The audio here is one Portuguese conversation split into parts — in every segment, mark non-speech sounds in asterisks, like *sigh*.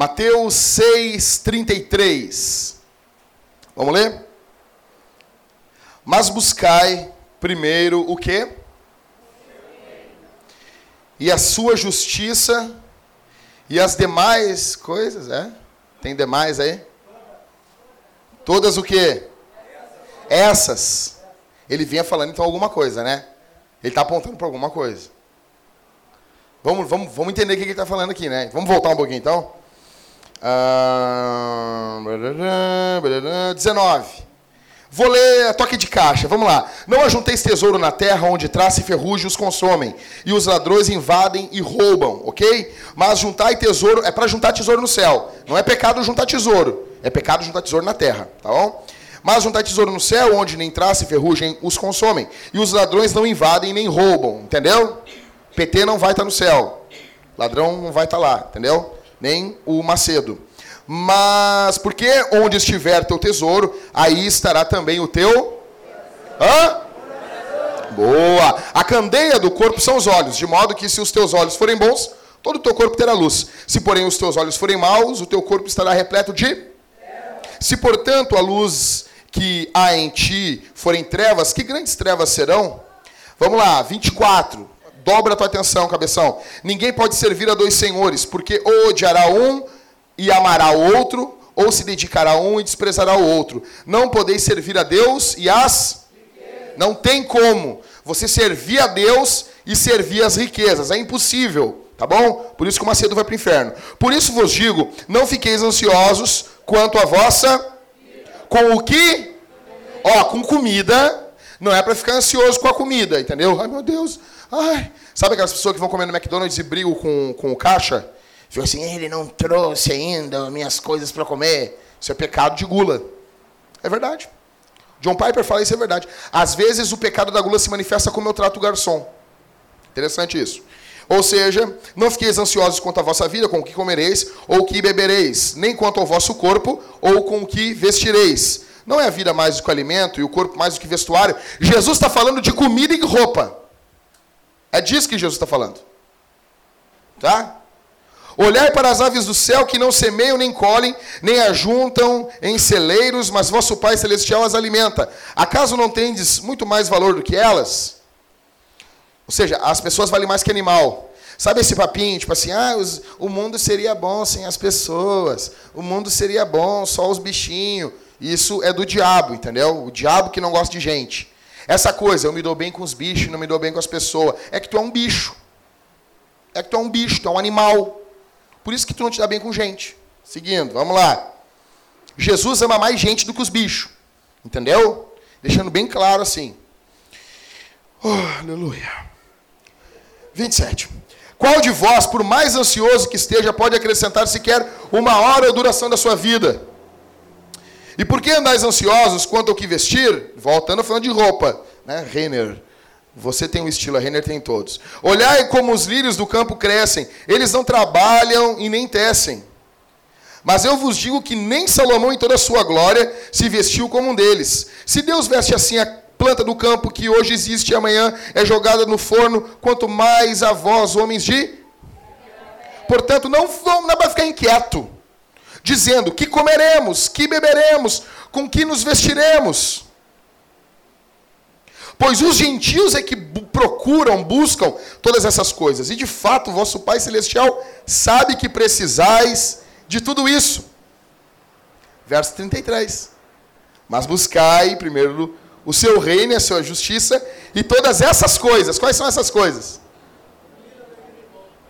Mateus 6:33. Vamos ler? Mas buscai primeiro o quê? E a sua justiça e as demais coisas, é? Tem demais aí? Todas o quê? Essas. Ele vinha falando então alguma coisa, né? Ele está apontando para alguma coisa. Vamos, vamos, vamos entender o que ele está falando aqui, né? Vamos voltar um pouquinho então? Ah, 19. Vou ler toque de caixa, vamos lá. Não ajunteis tesouro na terra, onde traça e ferrugem os consomem, e os ladrões invadem e roubam, ok? Mas juntai tesouro, é para juntar tesouro no céu. Não é pecado juntar tesouro, é pecado juntar tesouro na terra, tá bom? Mas juntai tesouro no céu, onde nem traça e ferrugem os consomem, e os ladrões não invadem nem roubam, entendeu? PT não vai estar no céu, ladrão não vai estar lá, entendeu? Nem o Macedo. Mas porque onde estiver teu tesouro, aí estará também o teu. Hã? Boa! A candeia do corpo são os olhos, de modo que se os teus olhos forem bons, todo o teu corpo terá luz. Se, porém, os teus olhos forem maus, o teu corpo estará repleto de. Se, portanto, a luz que há em ti forem trevas, que grandes trevas serão? Vamos lá, 24. Dobra a tua atenção, cabeção. Ninguém pode servir a dois senhores, porque ou odiará um e amará o outro, ou se dedicará a um e desprezará o outro. Não podeis servir a Deus e as. Não tem como você servir a Deus e servir as riquezas. É impossível, tá bom? Por isso que o Macedo vai para o inferno. Por isso vos digo: não fiqueis ansiosos quanto a vossa. Com o que? Ó, com comida. Não é para ficar ansioso com a comida, entendeu? Ai meu Deus. Ai. Sabe aquelas pessoas que vão comer no McDonald's e brigam com, com o caixa? Ficam assim, ele não trouxe ainda minhas coisas para comer. Isso é pecado de gula. É verdade. John Piper fala isso é verdade. Às vezes o pecado da gula se manifesta como eu trato o garçom. Interessante isso. Ou seja, não fiqueis ansiosos quanto à vossa vida, com o que comereis ou o que bebereis, nem quanto ao vosso corpo ou com o que vestireis. Não é a vida mais do que o alimento e o corpo mais do que vestuário. Jesus está falando de comida e roupa. É disso que Jesus está falando. Tá? Olhai para as aves do céu que não semeiam nem colhem, nem ajuntam em celeiros, mas vosso Pai Celestial as alimenta. Acaso não tendes muito mais valor do que elas? Ou seja, as pessoas valem mais que animal. Sabe esse papinho, tipo assim, ah, os, o mundo seria bom sem as pessoas, o mundo seria bom só os bichinhos. Isso é do diabo, entendeu? O diabo que não gosta de gente. Essa coisa, eu me dou bem com os bichos, não me dou bem com as pessoas, é que tu é um bicho. É que tu é um bicho, tu é um animal. Por isso que tu não te dá bem com gente. Seguindo, vamos lá. Jesus ama mais gente do que os bichos. Entendeu? Deixando bem claro assim. Oh, aleluia. 27. Qual de vós, por mais ansioso que esteja, pode acrescentar sequer uma hora a duração da sua vida? E por que andais ansiosos quanto ao que vestir? Voltando falando de roupa, né? Renner. Você tem um estilo, a Renner tem todos. Olhai como os lírios do campo crescem, eles não trabalham e nem tecem. Mas eu vos digo que nem Salomão, em toda a sua glória, se vestiu como um deles. Se Deus veste assim a planta do campo que hoje existe e amanhã é jogada no forno, quanto mais a vós, homens de. Portanto, não, não dá para ficar inquieto, dizendo que comeremos, que beberemos, com que nos vestiremos. Pois os gentios é que procuram, buscam todas essas coisas. E de fato, vosso Pai Celestial sabe que precisais de tudo isso. Verso 33. Mas buscai primeiro o seu reino e a sua justiça e todas essas coisas. Quais são essas coisas?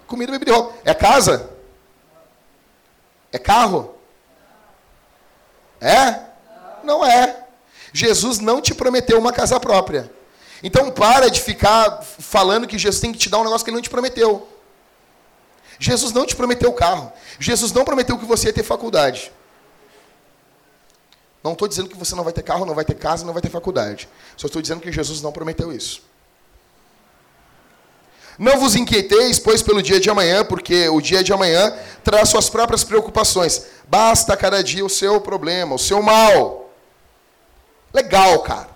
Comida, bebida e roupa. É casa? É carro? É? Não é. Jesus não te prometeu uma casa própria. Então para de ficar falando que Jesus tem que te dar um negócio que ele não te prometeu. Jesus não te prometeu carro. Jesus não prometeu que você ia ter faculdade. Não estou dizendo que você não vai ter carro, não vai ter casa, não vai ter faculdade. Só estou dizendo que Jesus não prometeu isso. Não vos inquieteis, pois, pelo dia de amanhã, porque o dia de amanhã traz suas próprias preocupações. Basta cada dia o seu problema, o seu mal. Legal, cara.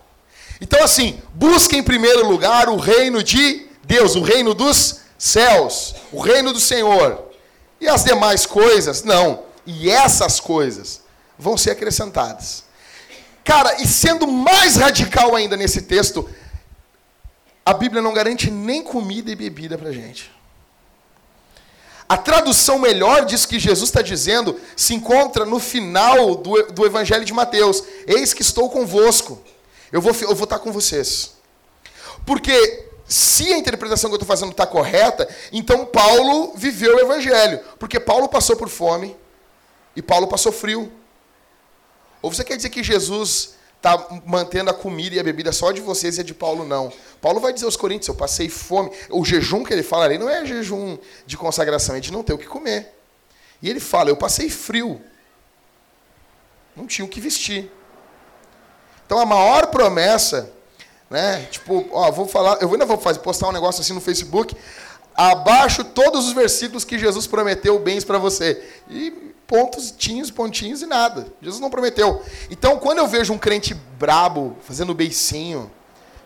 Então, assim, busque em primeiro lugar o reino de Deus, o reino dos céus, o reino do Senhor. E as demais coisas? Não. E essas coisas vão ser acrescentadas. Cara, e sendo mais radical ainda nesse texto, a Bíblia não garante nem comida e bebida para gente. A tradução melhor disso que Jesus está dizendo se encontra no final do, do Evangelho de Mateus. Eis que estou convosco. Eu vou, eu vou estar com vocês. Porque se a interpretação que eu estou fazendo está correta, então Paulo viveu o Evangelho. Porque Paulo passou por fome e Paulo passou frio. Ou você quer dizer que Jesus está mantendo a comida e a bebida só de vocês e a de Paulo não? Paulo vai dizer aos Coríntios: Eu passei fome. O jejum que ele fala ali não é jejum de consagração, é de não ter o que comer. E ele fala: Eu passei frio. Não tinha o que vestir. Então a maior promessa, né? Tipo, ó, vou falar, eu ainda vou fazer, postar um negócio assim no Facebook. Abaixo todos os versículos que Jesus prometeu bens para você. E pontos, tinhos, pontinhos e nada. Jesus não prometeu. Então, quando eu vejo um crente brabo fazendo beicinho,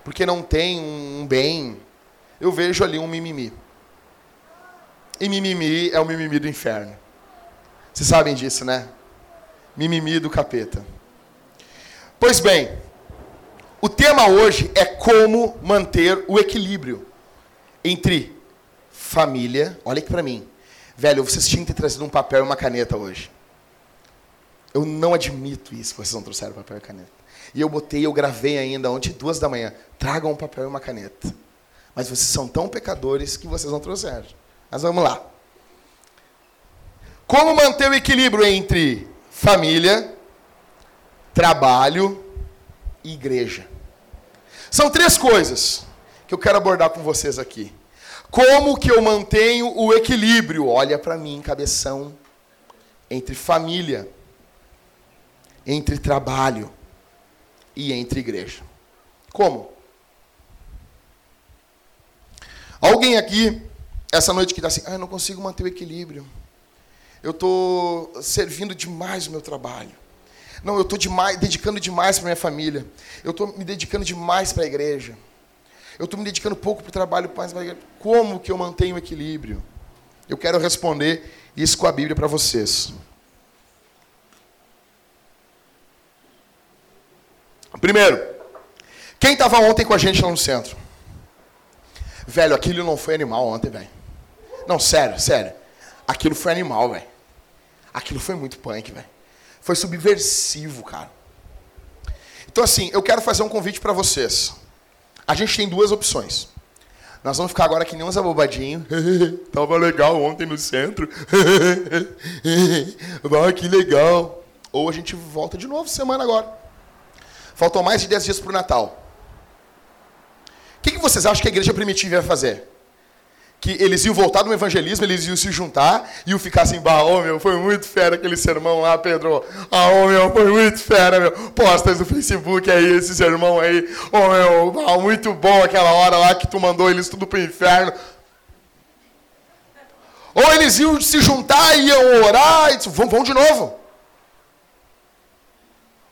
porque não tem um bem, eu vejo ali um mimimi. E mimimi é o mimimi do inferno. Vocês sabem disso, né? Mimimi do capeta. Pois bem, o tema hoje é como manter o equilíbrio entre família, olha aqui para mim, Velho, vocês tinham que ter trazido um papel e uma caneta hoje. Eu não admito isso, que vocês não trouxeram papel e caneta. E eu botei, eu gravei ainda ontem, duas da manhã. Tragam um papel e uma caneta. Mas vocês são tão pecadores que vocês não trouxeram. Mas vamos lá. Como manter o equilíbrio entre família, trabalho e igreja? São três coisas que eu quero abordar com vocês aqui. Como que eu mantenho o equilíbrio? Olha para mim, cabeção, entre família, entre trabalho e entre igreja. Como? Alguém aqui, essa noite que está assim, ah, eu não consigo manter o equilíbrio. Eu estou servindo demais o meu trabalho. Não, eu estou dedicando demais para minha família. Eu estou me dedicando demais para a igreja. Eu estou me dedicando pouco para o trabalho, mas como que eu mantenho o equilíbrio? Eu quero responder isso com a Bíblia para vocês. Primeiro, quem estava ontem com a gente lá no centro? Velho, aquilo não foi animal ontem, velho. Não, sério, sério. Aquilo foi animal, velho. Aquilo foi muito punk, velho. Foi subversivo, cara. Então, assim, eu quero fazer um convite para vocês. A gente tem duas opções. Nós vamos ficar agora que nem uns abobadinhos. *laughs* Tava legal ontem no centro. *laughs* ah, que legal. Ou a gente volta de novo semana agora. Faltam mais de 10 dias para o Natal. O que, que vocês acham que a igreja primitiva ia fazer? Que eles iam voltar no evangelismo, eles iam se juntar iam ficar assim, bah, oh, meu, foi muito fera aquele sermão lá, Pedro. Ah, oh, meu, foi muito fera, meu. Postas no Facebook aí, esse sermão aí. Oh, meu, ah, muito bom aquela hora lá que tu mandou eles tudo pro inferno. Ou eles iam se juntar iam orar e vão, vão de novo.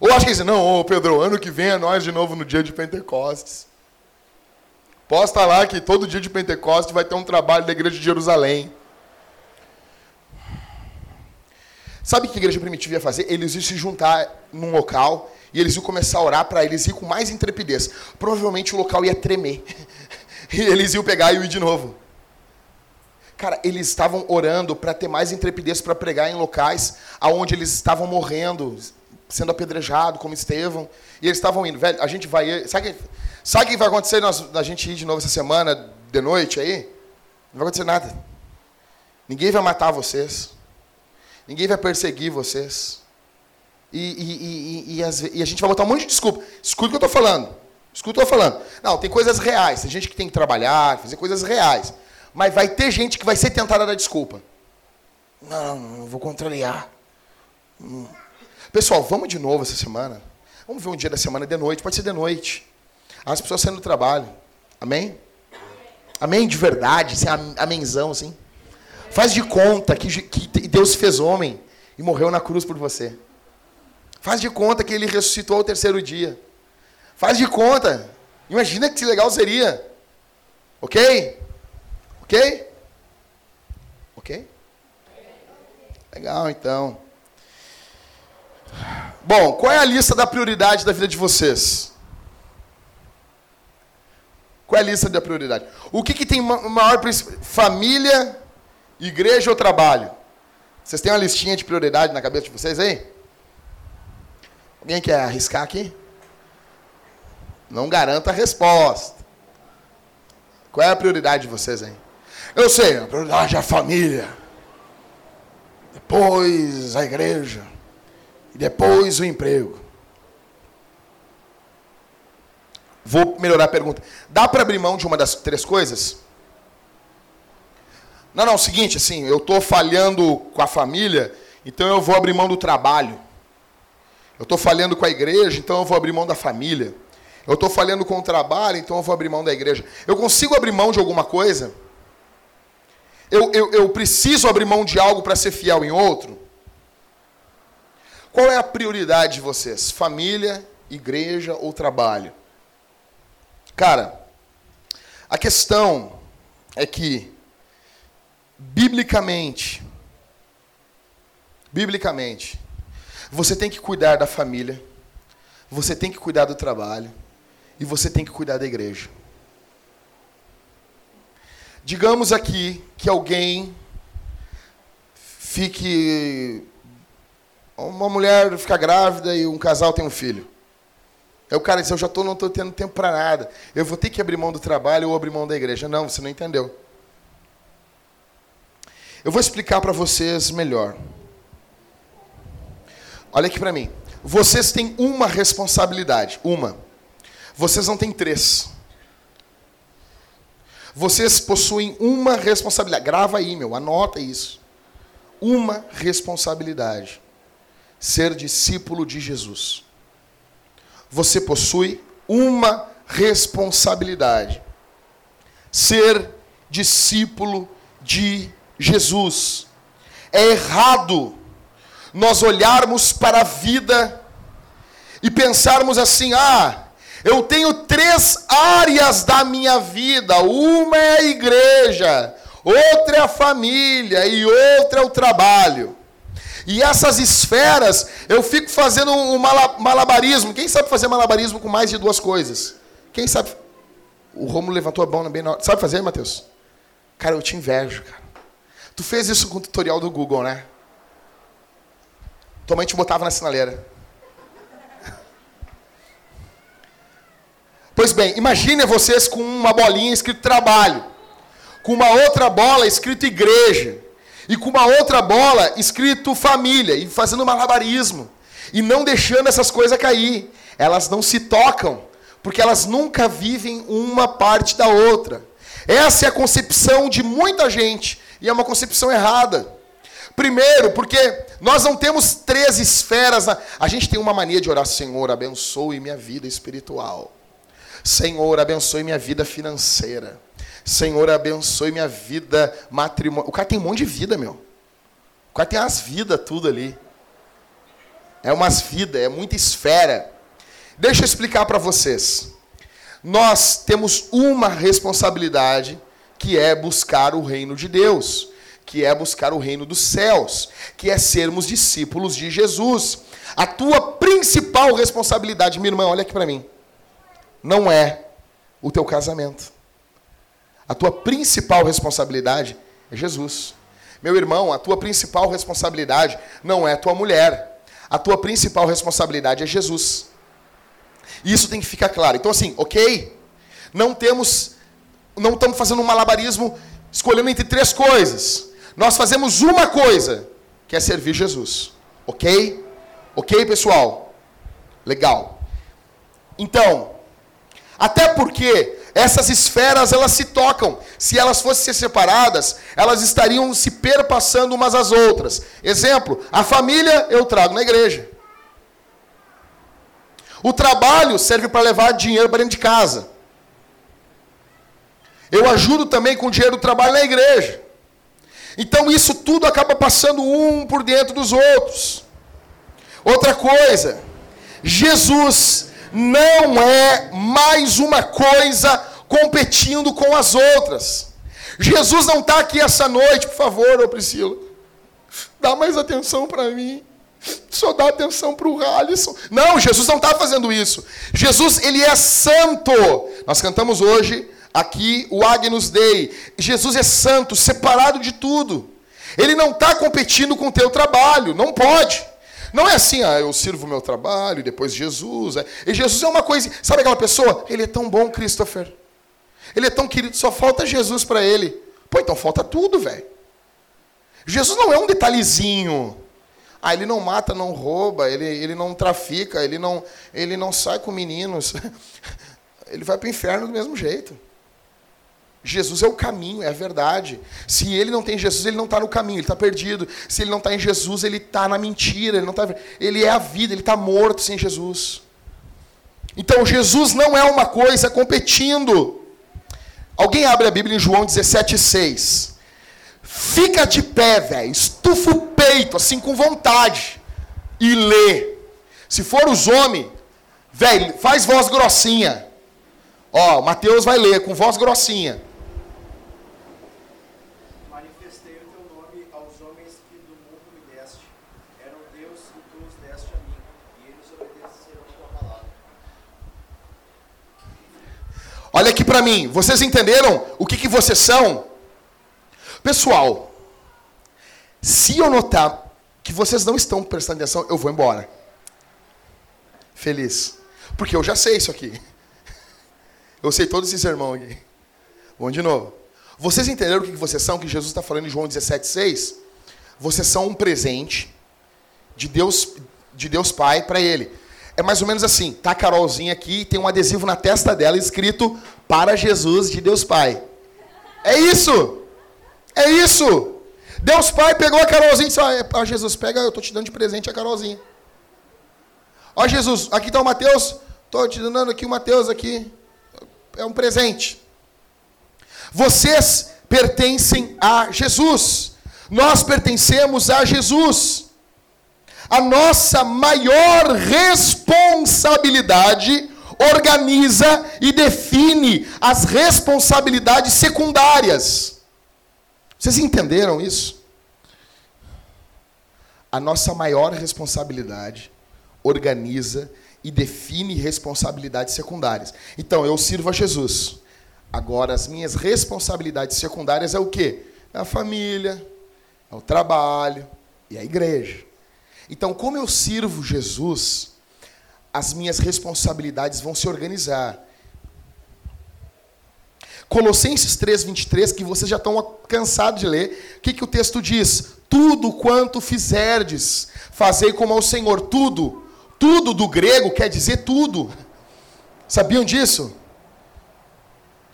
Ou acho que eles não, ô oh, Pedro, ano que vem é nós de novo no dia de Pentecostes. Posta lá que todo dia de Pentecostes vai ter um trabalho da igreja de Jerusalém. Sabe o que a igreja primitiva ia fazer? Eles iam se juntar num local e eles iam começar a orar para eles ir com mais intrepidez. Provavelmente o local ia tremer. *laughs* E eles iam pegar e ir de novo. Cara, eles estavam orando para ter mais intrepidez para pregar em locais aonde eles estavam morrendo, sendo apedrejados, como Estevão. E eles estavam indo. Velho, a gente vai. Sabe Sabe o que vai acontecer nós, a gente ir de novo essa semana, de noite aí? Não vai acontecer nada. Ninguém vai matar vocês. Ninguém vai perseguir vocês. E, e, e, as, e a gente vai botar um monte de desculpa. Escuta o que eu estou falando. Escuta o que eu estou falando. Não, tem coisas reais. Tem gente que tem que trabalhar, fazer coisas reais. Mas vai ter gente que vai ser tentada a dar desculpa. Não, não vou contrariar. Hum. Pessoal, vamos de novo essa semana. Vamos ver um dia da semana de noite. Pode ser de noite. As pessoas saindo do trabalho. Amém? Amém de verdade, assim, amenzão, assim. Faz de conta que, que Deus fez homem e morreu na cruz por você. Faz de conta que ele ressuscitou ao terceiro dia. Faz de conta. Imagina que legal seria. Ok? Ok? Ok? Legal, então. Bom, qual é a lista da prioridade da vida de vocês? Qual é a lista da prioridade? O que, que tem maior família, igreja ou trabalho? Vocês têm uma listinha de prioridade na cabeça de vocês aí? Alguém quer arriscar aqui? Não garanta a resposta. Qual é a prioridade de vocês aí? Eu sei, a prioridade é a família. Depois a igreja. E depois o emprego. Vou melhorar a pergunta. Dá para abrir mão de uma das três coisas? Não, não, é o seguinte, assim, eu estou falhando com a família, então eu vou abrir mão do trabalho. Eu estou falhando com a igreja, então eu vou abrir mão da família. Eu estou falhando com o trabalho, então eu vou abrir mão da igreja. Eu consigo abrir mão de alguma coisa? Eu, eu, eu preciso abrir mão de algo para ser fiel em outro? Qual é a prioridade de vocês? Família, igreja ou trabalho? Cara, a questão é que biblicamente, biblicamente, você tem que cuidar da família, você tem que cuidar do trabalho e você tem que cuidar da igreja. Digamos aqui que alguém fique. Uma mulher fica grávida e um casal tem um filho. Aí o cara diz: Eu já tô, não estou tendo tempo para nada. Eu vou ter que abrir mão do trabalho ou abrir mão da igreja. Não, você não entendeu. Eu vou explicar para vocês melhor. Olha aqui para mim. Vocês têm uma responsabilidade. Uma. Vocês não têm três. Vocês possuem uma responsabilidade. Grava aí, meu. Anota isso. Uma responsabilidade. Ser discípulo de Jesus. Você possui uma responsabilidade. Ser discípulo de Jesus. É errado nós olharmos para a vida e pensarmos assim: ah, eu tenho três áreas da minha vida: uma é a igreja, outra é a família e outra é o trabalho. E essas esferas, eu fico fazendo um malabarismo. Quem sabe fazer malabarismo com mais de duas coisas? Quem sabe? O Romulo levantou a mão bem na hora. Sabe fazer, Matheus? Cara, eu te invejo, cara. Tu fez isso com o tutorial do Google, né? Tua mãe te botava na sinaleira. Pois bem, imagine vocês com uma bolinha escrito trabalho, com uma outra bola escrito igreja, e com uma outra bola escrito família, e fazendo malabarismo, e não deixando essas coisas cair. Elas não se tocam, porque elas nunca vivem uma parte da outra. Essa é a concepção de muita gente e é uma concepção errada. Primeiro, porque nós não temos três esferas. Na... A gente tem uma mania de orar, Senhor, abençoe minha vida espiritual. Senhor, abençoe minha vida financeira. Senhor, abençoe minha vida matrimonial. O cara tem um monte de vida, meu. O cara tem as vidas tudo ali. É umas vidas, é muita esfera. Deixa eu explicar para vocês. Nós temos uma responsabilidade que é buscar o reino de Deus, que é buscar o reino dos céus, que é sermos discípulos de Jesus. A tua principal responsabilidade, minha irmã, olha aqui para mim, não é o teu casamento. A tua principal responsabilidade é Jesus. Meu irmão, a tua principal responsabilidade não é tua mulher. A tua principal responsabilidade é Jesus. Isso tem que ficar claro. Então, assim, ok? Não temos não estamos fazendo um malabarismo escolhendo entre três coisas. Nós fazemos uma coisa, que é servir Jesus. Ok? Ok, pessoal? Legal. Então, até porque essas esferas elas se tocam. Se elas fossem ser separadas, elas estariam se perpassando umas às outras. Exemplo, a família eu trago na igreja. O trabalho serve para levar dinheiro para dentro de casa. Eu ajudo também com o dinheiro do trabalho na igreja. Então isso tudo acaba passando um por dentro dos outros. Outra coisa, Jesus não é mais uma coisa competindo com as outras. Jesus não está aqui essa noite, por favor, ô Priscila. Dá mais atenção para mim. Só dá atenção para o Alisson. Não, Jesus não está fazendo isso. Jesus, ele é santo. Nós cantamos hoje aqui o Agnus Dei. Jesus é santo, separado de tudo. Ele não está competindo com o teu trabalho. Não pode. Não é assim, ah, eu sirvo o meu trabalho, e depois Jesus. É. E Jesus é uma coisa. Sabe aquela pessoa? Ele é tão bom, Christopher. Ele é tão querido, só falta Jesus para ele. Pô, então falta tudo, velho. Jesus não é um detalhezinho. Ah, ele não mata, não rouba, ele, ele não trafica, ele não, ele não sai com meninos. *laughs* Ele vai para o inferno do mesmo jeito. Jesus é o caminho, é a verdade. Se ele não tem Jesus, ele não está no caminho, ele está perdido. Se ele não está em Jesus, ele está na mentira. Ele, não tá, ele é a vida, ele está morto sem Jesus. Então, Jesus não é uma coisa competindo. Alguém abre a Bíblia em João 17,6. Fica de pé, velho. Estufa o peito, assim, com vontade. E lê. Se for os homens, velho, faz voz grossinha. Ó, Mateus vai ler com voz grossinha. Manifestei o teu nome aos homens que do mundo me deste. Eram Deus e tu os deste a mim, e eles obedecerão tua palavra. Olha aqui para mim, vocês entenderam o que, que vocês são? Pessoal, se eu notar que vocês não estão prestando atenção, eu vou embora. Feliz. Porque eu já sei isso aqui. *laughs* Eu sei todos esses irmãos aqui. Vamos de novo. Vocês entenderam o que vocês são? Que Jesus está falando em João 17,6? Vocês são um presente de Deus, de Deus Pai para Ele. É mais ou menos assim. Tá a Carolzinha aqui, tem um adesivo na testa dela escrito para Jesus de Deus Pai. É isso. É isso. Deus Pai pegou a Carolzinha e disse: Ó, Jesus, pega, eu estou te dando de presente a Carolzinha. Ó, Jesus, aqui está o Mateus. Estou te dando aqui o Mateus aqui. É um presente. Vocês pertencem a Jesus. Nós pertencemos a Jesus. A nossa maior responsabilidade organiza e define as responsabilidades secundárias. Vocês entenderam isso? A nossa maior responsabilidade organiza e define responsabilidades secundárias. Então, eu sirvo a Jesus. Agora, as minhas responsabilidades secundárias é o quê? É a família, é o trabalho e a igreja. Então, como eu sirvo Jesus, as minhas responsabilidades vão se organizar. Colossenses 3, 23, que vocês já estão cansados de ler, o que, que o texto diz? Tudo quanto fizerdes, fazei como ao Senhor. Tudo. Tudo do grego quer dizer tudo. Sabiam disso?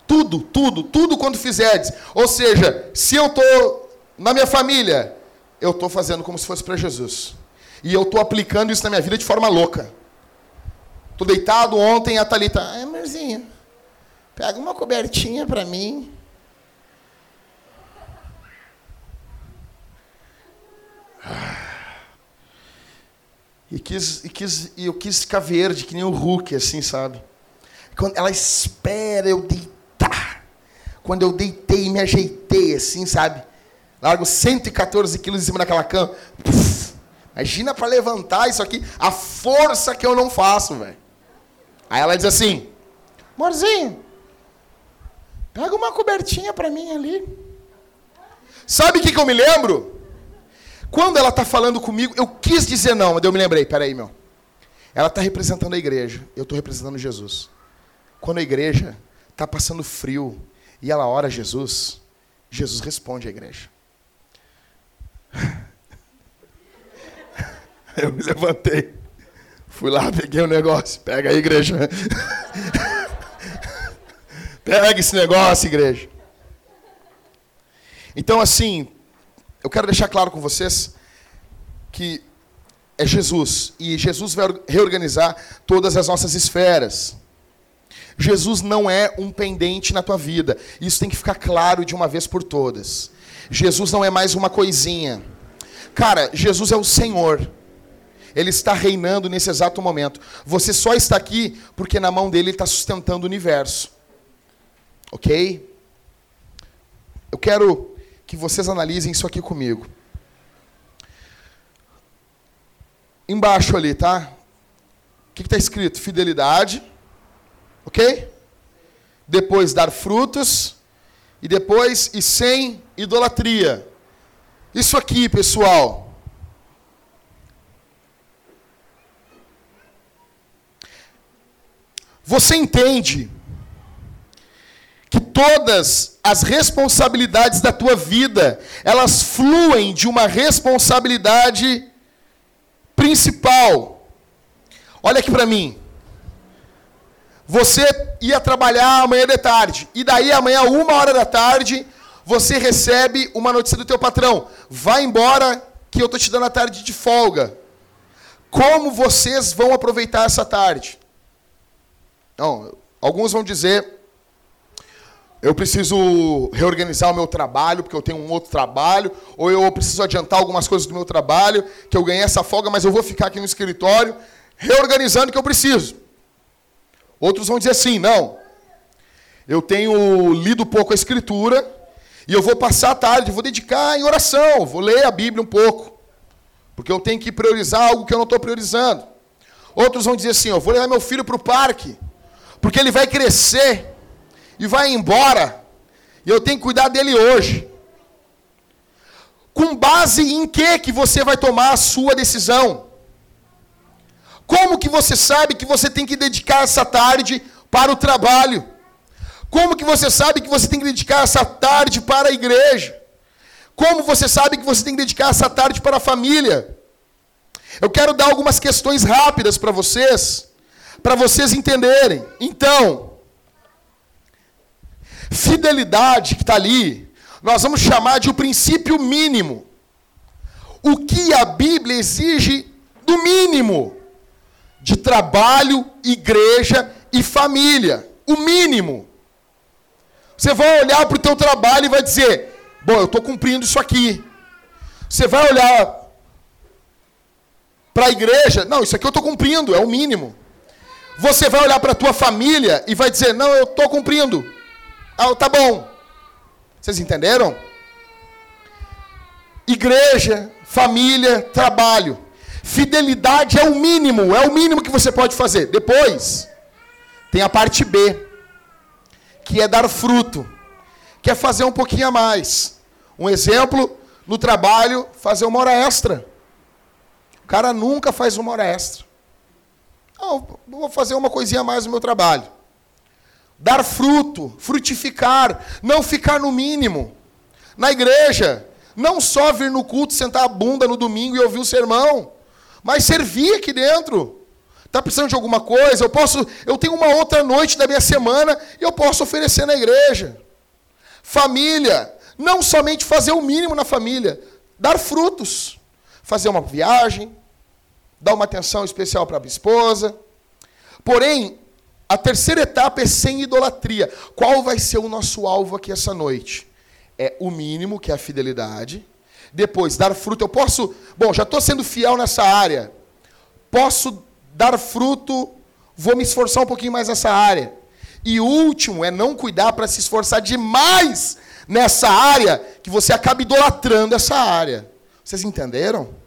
Tudo, tudo, tudo quanto fizerdes. Ou seja, se eu estou na minha família, eu estou fazendo como se fosse para Jesus. E eu estou aplicando isso na minha vida de forma louca. Estou deitado ontem, a Thalita, ai, amorzinho, Pega uma cobertinha para mim. E, quis, e, quis, e eu quis ficar verde, que nem o Hulk, assim, sabe? Quando ela espera eu deitar. Quando eu deitei e me ajeitei, assim, sabe? Largo 114 quilos em cima daquela cama. Puf, imagina para levantar isso aqui, a força que eu não faço, velho. Aí ela diz assim: Amorzinho, Pega uma cobertinha para mim ali. Sabe o que, que eu me lembro? Quando ela está falando comigo, eu quis dizer não, mas eu me lembrei, peraí, meu. Ela está representando a igreja, eu estou representando Jesus. Quando a igreja está passando frio e ela ora a Jesus, Jesus responde à igreja. Eu me levantei, fui lá, peguei o um negócio, pega a igreja. Pega esse negócio, igreja. Então, assim, eu quero deixar claro com vocês que é Jesus. E Jesus vai reorganizar todas as nossas esferas. Jesus não é um pendente na tua vida. Isso tem que ficar claro de uma vez por todas. Jesus não é mais uma coisinha. Cara, Jesus é o Senhor. Ele está reinando nesse exato momento. Você só está aqui porque na mão dele ele está sustentando o universo. Ok? Eu quero que vocês analisem isso aqui comigo. embaixo ali, tá? O que está escrito? Fidelidade, ok? Depois dar frutos e depois e sem idolatria. Isso aqui, pessoal. Você entende que todas as responsabilidades da tua vida, elas fluem de uma responsabilidade principal. Olha aqui para mim. Você ia trabalhar amanhã de tarde, e daí amanhã, uma hora da tarde, você recebe uma notícia do teu patrão. Vai embora que eu tô te dando a tarde de folga. Como vocês vão aproveitar essa tarde? Não, alguns vão dizer eu preciso reorganizar o meu trabalho, porque eu tenho um outro trabalho, ou eu preciso adiantar algumas coisas do meu trabalho, que eu ganhei essa folga, mas eu vou ficar aqui no escritório, reorganizando o que eu preciso. Outros vão dizer assim: não, eu tenho lido pouco a escritura, e eu vou passar a tarde, vou dedicar em oração, vou ler a Bíblia um pouco, porque eu tenho que priorizar algo que eu não estou priorizando. Outros vão dizer assim: eu vou levar meu filho para o parque, porque ele vai crescer e vai embora, e eu tenho que cuidar dele hoje. Com base em que que você vai tomar a sua decisão? Como que você sabe que você tem que dedicar essa tarde para o trabalho? Como que você sabe que você tem que dedicar essa tarde para a igreja? Como você sabe que você tem que dedicar essa tarde para a família? Eu quero dar algumas questões rápidas para vocês, para vocês entenderem. Então, Fidelidade que está ali, nós vamos chamar de o princípio mínimo. O que a Bíblia exige do mínimo de trabalho, igreja e família. O mínimo. Você vai olhar para o teu trabalho e vai dizer: Bom, eu estou cumprindo isso aqui. Você vai olhar para a igreja: Não, isso aqui eu estou cumprindo, é o mínimo. Você vai olhar para a tua família e vai dizer: Não, eu estou cumprindo. Ah, tá bom. Vocês entenderam? Igreja, família, trabalho. Fidelidade é o mínimo, é o mínimo que você pode fazer. Depois, tem a parte B, que é dar fruto, que é fazer um pouquinho a mais. Um exemplo, no trabalho, fazer uma hora extra. O cara nunca faz uma hora extra. Não, vou fazer uma coisinha a mais no meu trabalho dar fruto, frutificar, não ficar no mínimo. Na igreja, não só vir no culto, sentar a bunda no domingo e ouvir o sermão, mas servir aqui dentro. Está precisando de alguma coisa? Eu posso, eu tenho uma outra noite da minha semana e eu posso oferecer na igreja. Família, não somente fazer o mínimo na família, dar frutos. Fazer uma viagem, dar uma atenção especial para a esposa. Porém, a terceira etapa é sem idolatria. Qual vai ser o nosso alvo aqui essa noite? É o mínimo, que é a fidelidade. Depois, dar fruto. Eu posso. Bom, já estou sendo fiel nessa área. Posso dar fruto, vou me esforçar um pouquinho mais nessa área. E o último é não cuidar para se esforçar demais nessa área, que você acaba idolatrando essa área. Vocês entenderam?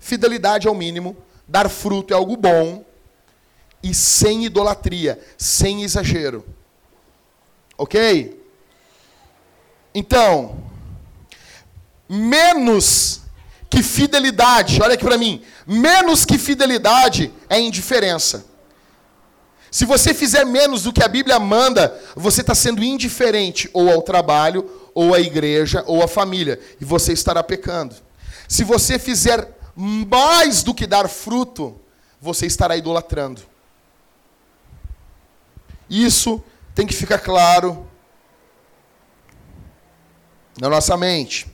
Fidelidade é o mínimo, dar fruto é algo bom, e sem idolatria, sem exagero. Ok? Então, menos que fidelidade, olha aqui para mim, menos que fidelidade é indiferença. Se você fizer menos do que a Bíblia manda, você está sendo indiferente ou ao trabalho, ou à igreja, ou à família, e você estará pecando. Se você fizer mais do que dar fruto, você estará idolatrando. Isso tem que ficar claro na nossa mente.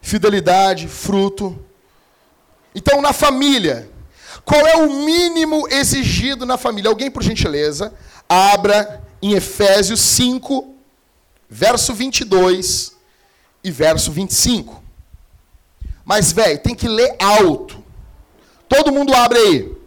Fidelidade, fruto. Então, na família, qual é o mínimo exigido na família? Alguém, por gentileza, abra em Efésios 5, verso 22 e verso 25. Mas, velho, tem que ler alto. Todo mundo abre aí.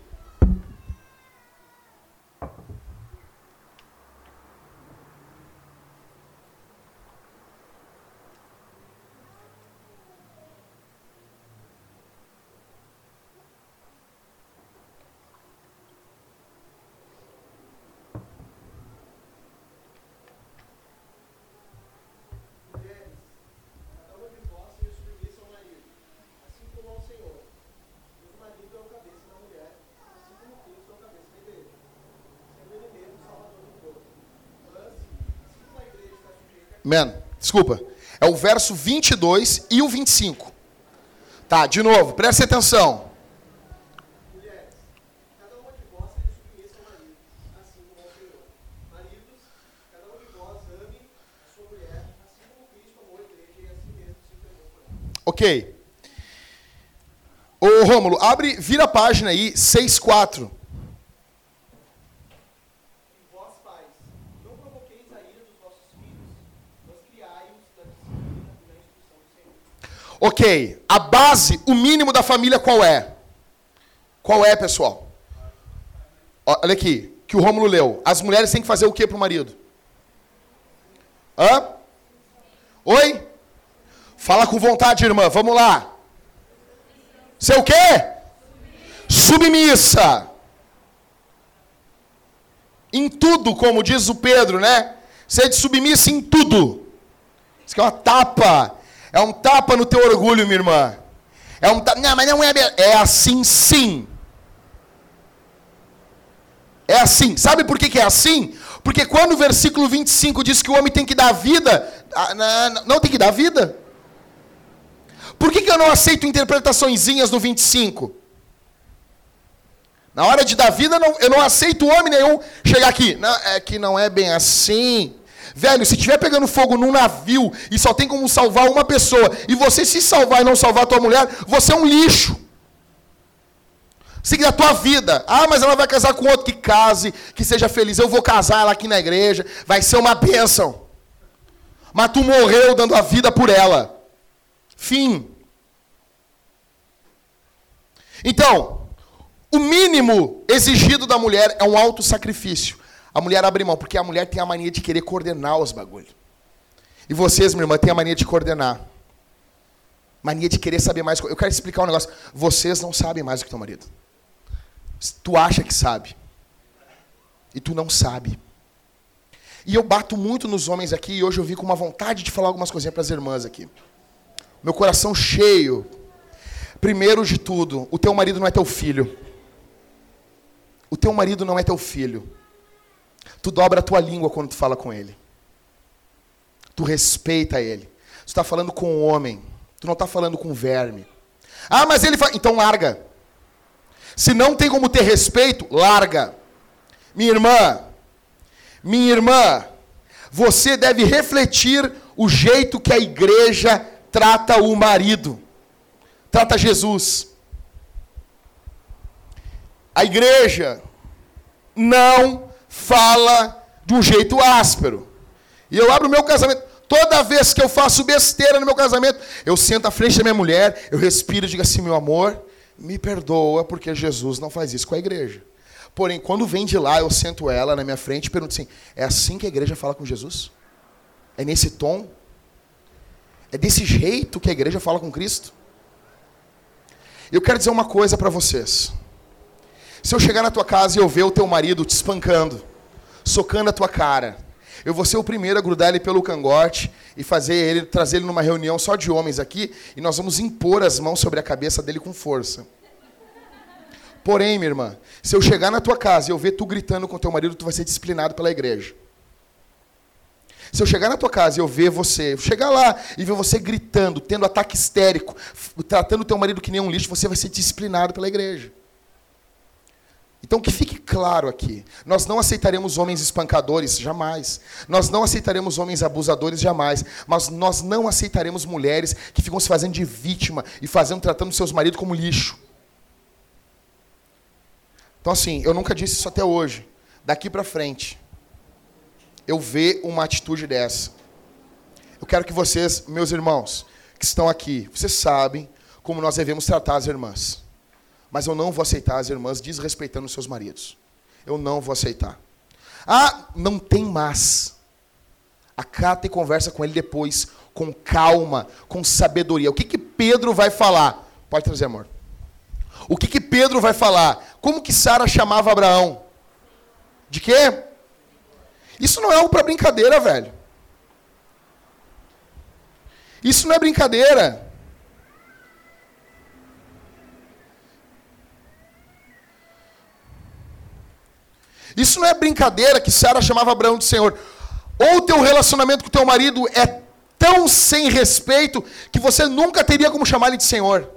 Man, desculpa. É o verso 22 e o 25. Tá, de novo, preste atenção. Ok. Ô Rômulo, abre, vira a página aí, 6.4. Ok, a base, o mínimo da família qual é? Qual é, pessoal? Olha aqui, que o Rômulo leu. As mulheres têm que fazer o que para o marido? Hã? Oi? Fala com vontade, irmã. Vamos lá. Ser o quê? Submissa. Em tudo, como diz o Pedro, né? Ser submissa em tudo. Isso aqui é uma tapa. É um tapa no teu orgulho, minha irmã. É um tapa. Não, mas não é. É assim sim. É assim. Sabe por que, que é assim? Porque quando o versículo 25 diz que o homem tem que dar vida, ah, não, tem que dar vida. Por que, que eu não aceito interpretaçõezinhas no 25? Na hora de dar vida, eu não aceito homem nenhum chegar aqui. Não, é que não é bem assim. Velho, se estiver pegando fogo num navio e só tem como salvar uma pessoa, e você se salvar e não salvar a tua mulher, você é um lixo. Siga a tua vida. Ah, mas ela vai casar com outro que case, que seja feliz. Eu vou casar ela aqui na igreja, vai ser uma bênção. Mas tu morreu dando a vida por ela. Fim. Então, o mínimo exigido da mulher é um alto sacrifício. A mulher abre mão, porque a mulher tem a mania de querer coordenar os bagulhos. E vocês, minha irmã, têm a mania de coordenar. Mania de querer saber mais. Eu quero explicar um negócio. Vocês não sabem mais do que teu marido. Tu acha que sabe. E tu não sabe. E eu bato muito nos homens aqui, e hoje eu vi com uma vontade de falar algumas coisinhas para as irmãs aqui meu coração cheio. Primeiro de tudo, o teu marido não é teu filho. O teu marido não é teu filho. Tu dobra a tua língua quando tu fala com ele. Tu respeita ele. Tu está falando com um homem. Tu não está falando com um verme. Ah, mas ele fala. Então larga. Se não tem como ter respeito, larga. Minha irmã, minha irmã, você deve refletir o jeito que a igreja trata o marido, trata Jesus. A igreja não fala de um jeito áspero. E eu abro o meu casamento. Toda vez que eu faço besteira no meu casamento, eu sento à frente da minha mulher, eu respiro e digo assim: meu amor, me perdoa, porque Jesus não faz isso com a igreja. Porém, quando vem de lá, eu sento ela na minha frente e pergunto assim: é assim que a igreja fala com Jesus? É nesse tom? É desse jeito que a igreja fala com Cristo. Eu quero dizer uma coisa para vocês. Se eu chegar na tua casa e eu ver o teu marido te espancando, socando a tua cara, eu vou ser o primeiro a grudar ele pelo cangote e fazer ele, trazer ele numa reunião só de homens aqui, e nós vamos impor as mãos sobre a cabeça dele com força. Porém, minha irmã, se eu chegar na tua casa e eu ver tu gritando com teu marido, tu vai ser disciplinado pela igreja. Se eu chegar na tua casa e eu ver você, chegar lá e ver você gritando, tendo ataque histérico, tratando teu marido que nem um lixo, você vai ser disciplinado pela igreja. Então que fique claro aqui, nós não aceitaremos homens espancadores jamais. Nós não aceitaremos homens abusadores jamais, mas nós não aceitaremos mulheres que ficam se fazendo de vítima e fazendo tratando seus maridos como lixo. Então assim, eu nunca disse isso até hoje. Daqui para frente, eu ver uma atitude dessa. Eu quero que vocês, meus irmãos, que estão aqui, vocês sabem como nós devemos tratar as irmãs. Mas eu não vou aceitar as irmãs desrespeitando seus maridos. Eu não vou aceitar. Ah, não tem mais. Acata e conversa com ele depois, com calma, com sabedoria. O que, que Pedro vai falar? Pode trazer, amor. O que, que Pedro vai falar? Como que Sara chamava Abraão? De quê? Isso não é algo para brincadeira, velho. Isso não é brincadeira. Isso não é brincadeira que Sara chamava Abraão de Senhor. Ou o teu relacionamento com o teu marido é tão sem respeito que você nunca teria como chamar ele de Senhor.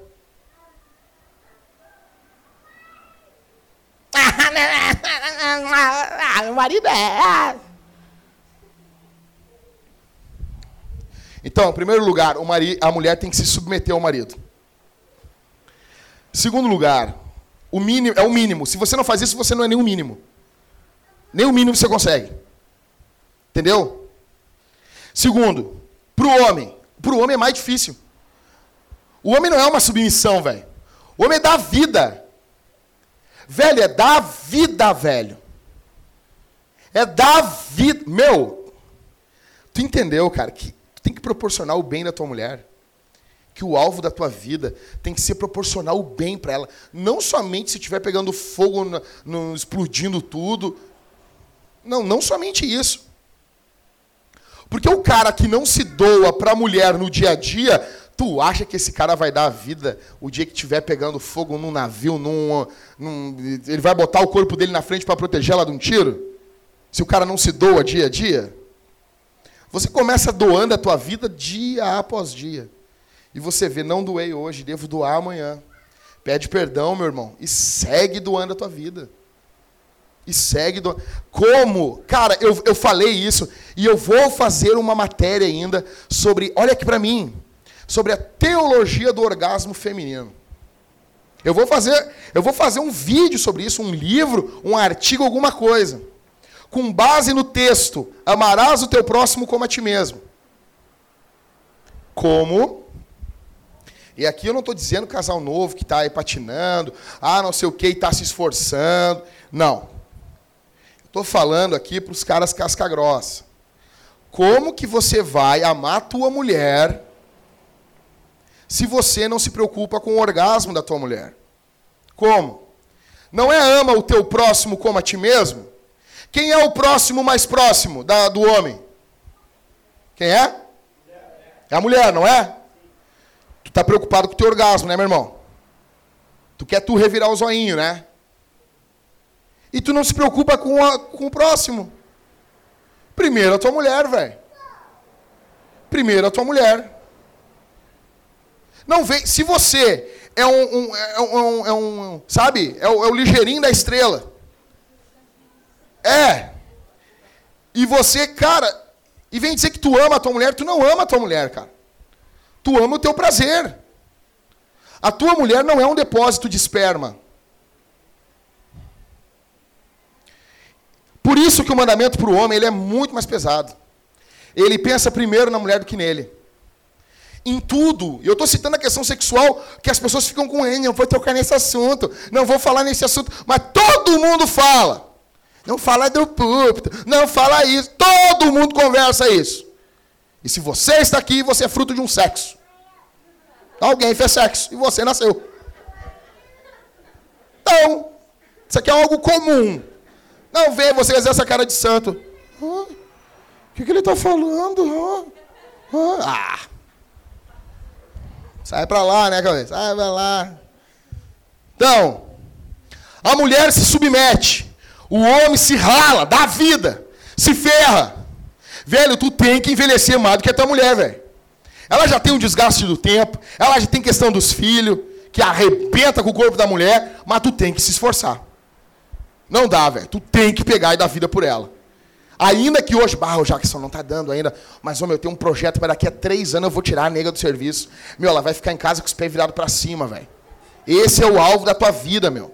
*laughs* o marido é. Então, em primeiro lugar, a mulher tem que se submeter ao marido. Segundo lugar, o mínimo é o mínimo. Se você não faz isso, você não é nem o mínimo. Nem o mínimo você consegue. Entendeu? Segundo, para o homem. Para o homem é mais difícil. O homem não é uma submissão, velho. O homem é da vida. Velho, é da vida, velho. É da vida. Meu, tu entendeu, cara, que tu tem que proporcionar o bem da tua mulher. Que o alvo da tua vida tem que ser proporcionar o bem para ela. Não somente se estiver pegando fogo, no, no, explodindo tudo. Não, não somente isso. Porque o cara que não se doa para a mulher no dia a dia, tu acha que esse cara vai dar a vida o dia que estiver pegando fogo num navio, num, num, ele vai botar o corpo dele na frente para proteger ela de um tiro? Se o cara não se doa dia a dia? Você começa doando a tua vida dia após dia. E você vê, não doei hoje, devo doar amanhã. Pede perdão, meu irmão, e segue doando a tua vida. E segue do... Como? Cara, eu, eu falei isso e eu vou fazer uma matéria ainda sobre, olha aqui para mim, sobre a teologia do orgasmo feminino. Eu vou fazer, eu vou fazer um vídeo sobre isso, um livro, um artigo, alguma coisa. Com base no texto, amarás o teu próximo como a ti mesmo. Como? E aqui eu não estou dizendo casal novo que está aí patinando, ah, não sei o que, está se esforçando. Não. Estou falando aqui para os caras casca grossa. Como que você vai amar a tua mulher se você não se preocupa com o orgasmo da tua mulher? Como? Não é ama o teu próximo como a ti mesmo? Quem é o próximo mais próximo da, do homem? Quem é? É a mulher, não é? Tu está preocupado com o teu orgasmo, né, meu irmão? Tu quer tu revirar o zoinho, né? E tu não se preocupa com, a, com o próximo. Primeiro a tua mulher, velho. Primeiro a tua mulher. Não vem. Se você é um, um, é um, é um sabe? É o, é o ligeirinho da estrela. É. E você, cara, e vem dizer que tu ama a tua mulher, tu não ama a tua mulher, cara. Tu ama o teu prazer. A tua mulher não é um depósito de esperma. Por isso que o mandamento para o homem ele é muito mais pesado. Ele pensa primeiro na mulher do que nele. Em tudo. Eu estou citando a questão sexual, que as pessoas ficam com ele, não vou tocar nesse assunto, não vou falar nesse assunto. Mas todo mundo fala. Não fala do púlpito, não fala isso. Todo mundo conversa isso. E se você está aqui, você é fruto de um sexo. Alguém fez sexo e você nasceu. Então, isso aqui é algo comum. Não vê você fazer essa cara de santo. O que, que ele está falando? Ah. Sai para lá, né, cabeça? Sai para lá. Então, a mulher se submete. O homem se rala, dá vida, se ferra. Velho, tu tem que envelhecer mais do que a tua mulher, velho. Ela já tem um desgaste do tempo, ela já tem questão dos filhos, que arrebenta com o corpo da mulher, mas tu tem que se esforçar. Não dá, velho. Tu tem que pegar e dar vida por ela. Ainda que hoje, bah, o Jackson não tá dando ainda, mas, homem, eu tenho um projeto para daqui a três anos eu vou tirar a nega do serviço. Meu, ela vai ficar em casa com os pés virados para cima, velho. Esse é o alvo da tua vida, meu.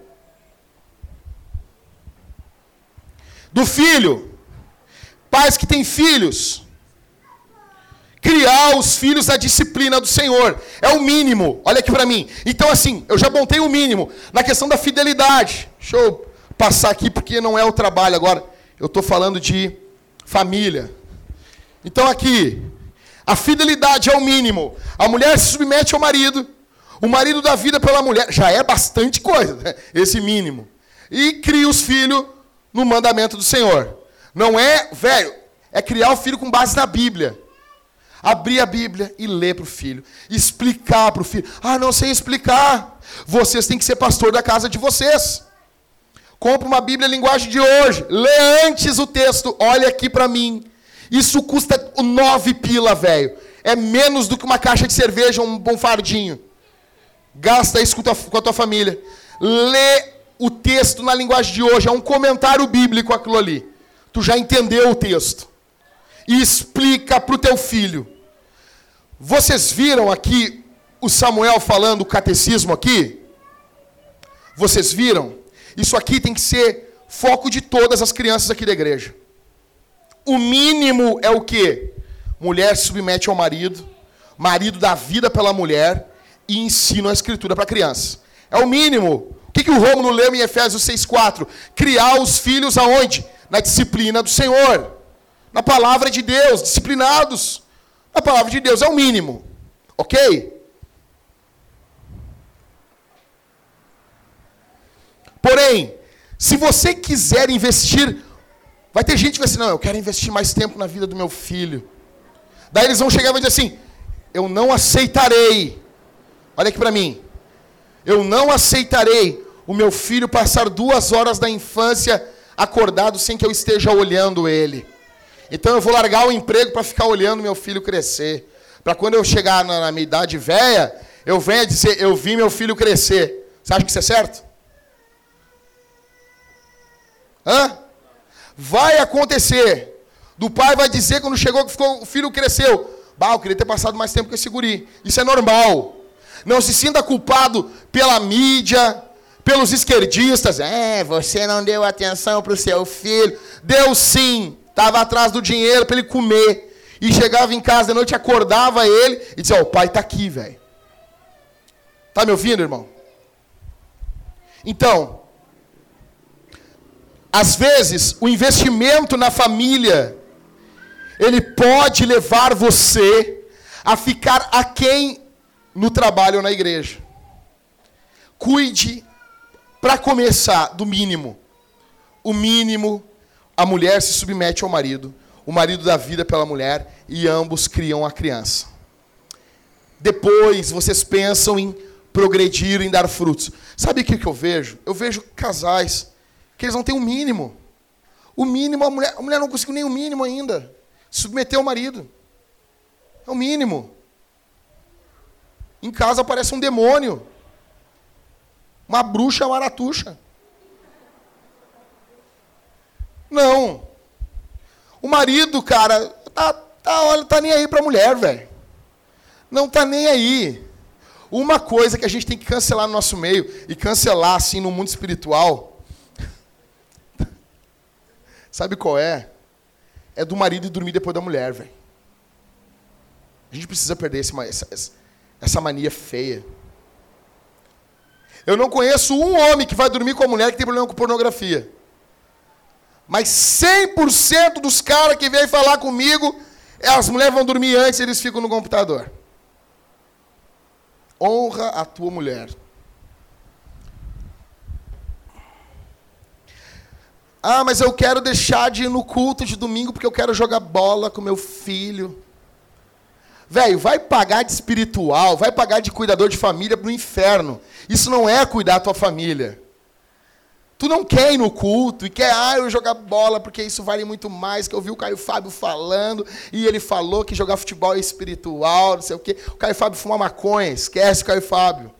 Do filho. Pais que têm filhos. Criar os filhos na disciplina do Senhor. É o mínimo. Olha aqui para mim. Então, assim, eu já montei o mínimo. Na questão da fidelidade. Eu passar aqui porque não é o trabalho agora. Eu estou falando de família. Então aqui, a fidelidade é o mínimo. A mulher se submete ao marido. O marido dá vida pela mulher. Já é bastante coisa, né? esse mínimo. E cria os filhos no mandamento do Senhor. Não é, velho, é criar o filho com base na Bíblia. Abrir a Bíblia e ler para o filho. Explicar para o filho. Ah, não sei explicar. Vocês têm que ser pastor da casa de vocês. Compre uma Bíblia linguagem de hoje. Lê antes o texto. Olha aqui para mim. Isso custa nove pila, velho. É menos do que uma caixa de cerveja, um bom fardinho. Gasta isso com, tua, com a tua família. Lê o texto na linguagem de hoje. É um comentário bíblico aquilo ali. Tu já entendeu o texto. E explica para o teu filho. Vocês viram aqui o Samuel falando o catecismo aqui? Vocês viram? Isso aqui tem que ser foco de todas as crianças aqui da igreja. O mínimo é o quê? Mulher se submete ao marido, marido dá vida pela mulher e ensina a escritura para a criança. É o mínimo. O que, que o Romulo leu em Efésios 6,4? Criar os filhos aonde? Na disciplina do Senhor. Na palavra de Deus, disciplinados. Na palavra de Deus, é o mínimo. Ok? Porém, se você quiser investir, vai ter gente que vai dizer, não, eu quero investir mais tempo na vida do meu filho. Daí eles vão chegar e vão dizer assim, eu não aceitarei. Olha aqui para mim. Eu não aceitarei o meu filho passar duas horas da infância acordado sem que eu esteja olhando ele. Então eu vou largar o emprego para ficar olhando meu filho crescer. Para quando eu chegar na, na minha idade velha, eu venha dizer, eu vi meu filho crescer. Você acha que isso é certo? Hã? Vai acontecer. Do pai vai dizer quando chegou que ficou, o filho cresceu. Bah, eu queria ter passado mais tempo com esse guri. Isso é normal. Não se sinta culpado pela mídia, pelos esquerdistas. É, você não deu atenção para o seu filho. Deu sim. Estava atrás do dinheiro para ele comer. E chegava em casa de noite, acordava ele e dizia: oh, o pai está aqui, velho. Tá me ouvindo, irmão? Então, às vezes, o investimento na família, ele pode levar você a ficar aquém no trabalho ou na igreja. Cuide, para começar, do mínimo. O mínimo, a mulher se submete ao marido, o marido dá vida pela mulher e ambos criam a criança. Depois, vocês pensam em progredir, em dar frutos. Sabe o que eu vejo? Eu vejo casais que eles não têm o um mínimo. O mínimo, a mulher, a mulher não conseguiu nem o mínimo ainda. Submeter o marido. É o mínimo. Em casa aparece um demônio. Uma bruxa maratuxa. Não. O marido, cara, tá, tá, olha, tá nem aí pra mulher, velho. Não tá nem aí. Uma coisa que a gente tem que cancelar no nosso meio, e cancelar assim no mundo espiritual, Sabe qual é? É do marido dormir depois da mulher, velho. A gente precisa perder esse, essa, essa mania feia. Eu não conheço um homem que vai dormir com a mulher que tem problema com pornografia. Mas 100% dos caras que vêm falar comigo, as mulheres vão dormir antes e eles ficam no computador. Honra a tua mulher. Ah, mas eu quero deixar de ir no culto de domingo porque eu quero jogar bola com meu filho. Velho, vai pagar de espiritual, vai pagar de cuidador de família para o inferno. Isso não é cuidar da tua família. Tu não quer ir no culto e quer, ah, eu jogar bola porque isso vale muito mais, que eu vi o Caio Fábio falando e ele falou que jogar futebol é espiritual, não sei o quê. O Caio Fábio fuma maconha, esquece o Caio Fábio.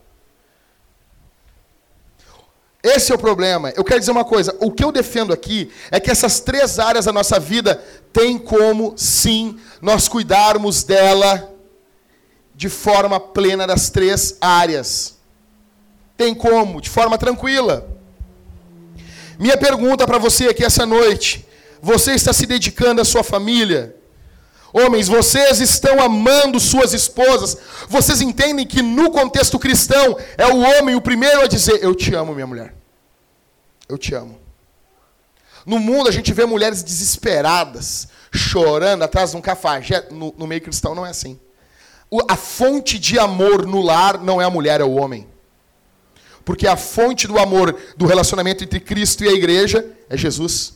Esse é o problema. Eu quero dizer uma coisa: o que eu defendo aqui é que essas três áreas da nossa vida tem como, sim, nós cuidarmos dela de forma plena das três áreas. Tem como, de forma tranquila. Minha pergunta para você aqui essa noite: você está se dedicando à sua família? Homens, vocês estão amando suas esposas. Vocês entendem que no contexto cristão é o homem o primeiro a dizer: Eu te amo, minha mulher. Eu te amo. No mundo a gente vê mulheres desesperadas, chorando atrás de um cafajé. No, no meio cristão não é assim. O, a fonte de amor no lar não é a mulher, é o homem. Porque a fonte do amor, do relacionamento entre Cristo e a igreja é Jesus.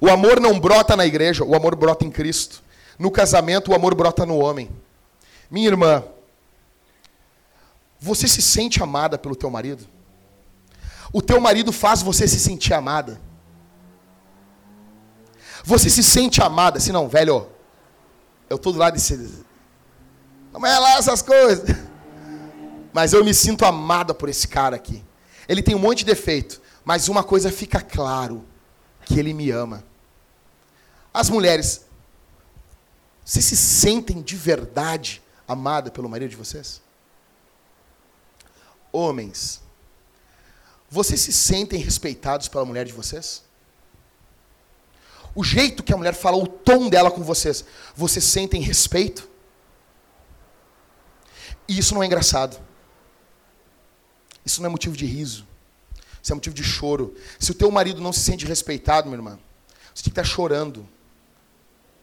O amor não brota na igreja, o amor brota em Cristo. No casamento, o amor brota no homem. Minha irmã, você se sente amada pelo teu marido? O teu marido faz você se sentir amada? Você se sente amada? Se não, velho, eu tô do lado desse. Não é lá essas coisas. *laughs* Mas eu me sinto amada por esse cara aqui. Ele tem um monte de defeito, mas uma coisa fica claro, que ele me ama. As mulheres, vocês se sentem de verdade amada pelo marido de vocês? Homens, vocês se sentem respeitados pela mulher de vocês? O jeito que a mulher fala, o tom dela com vocês, vocês sentem respeito? E isso não é engraçado. Isso não é motivo de riso. Isso é motivo de choro. Se o teu marido não se sente respeitado, meu irmão, você tinha que estar chorando.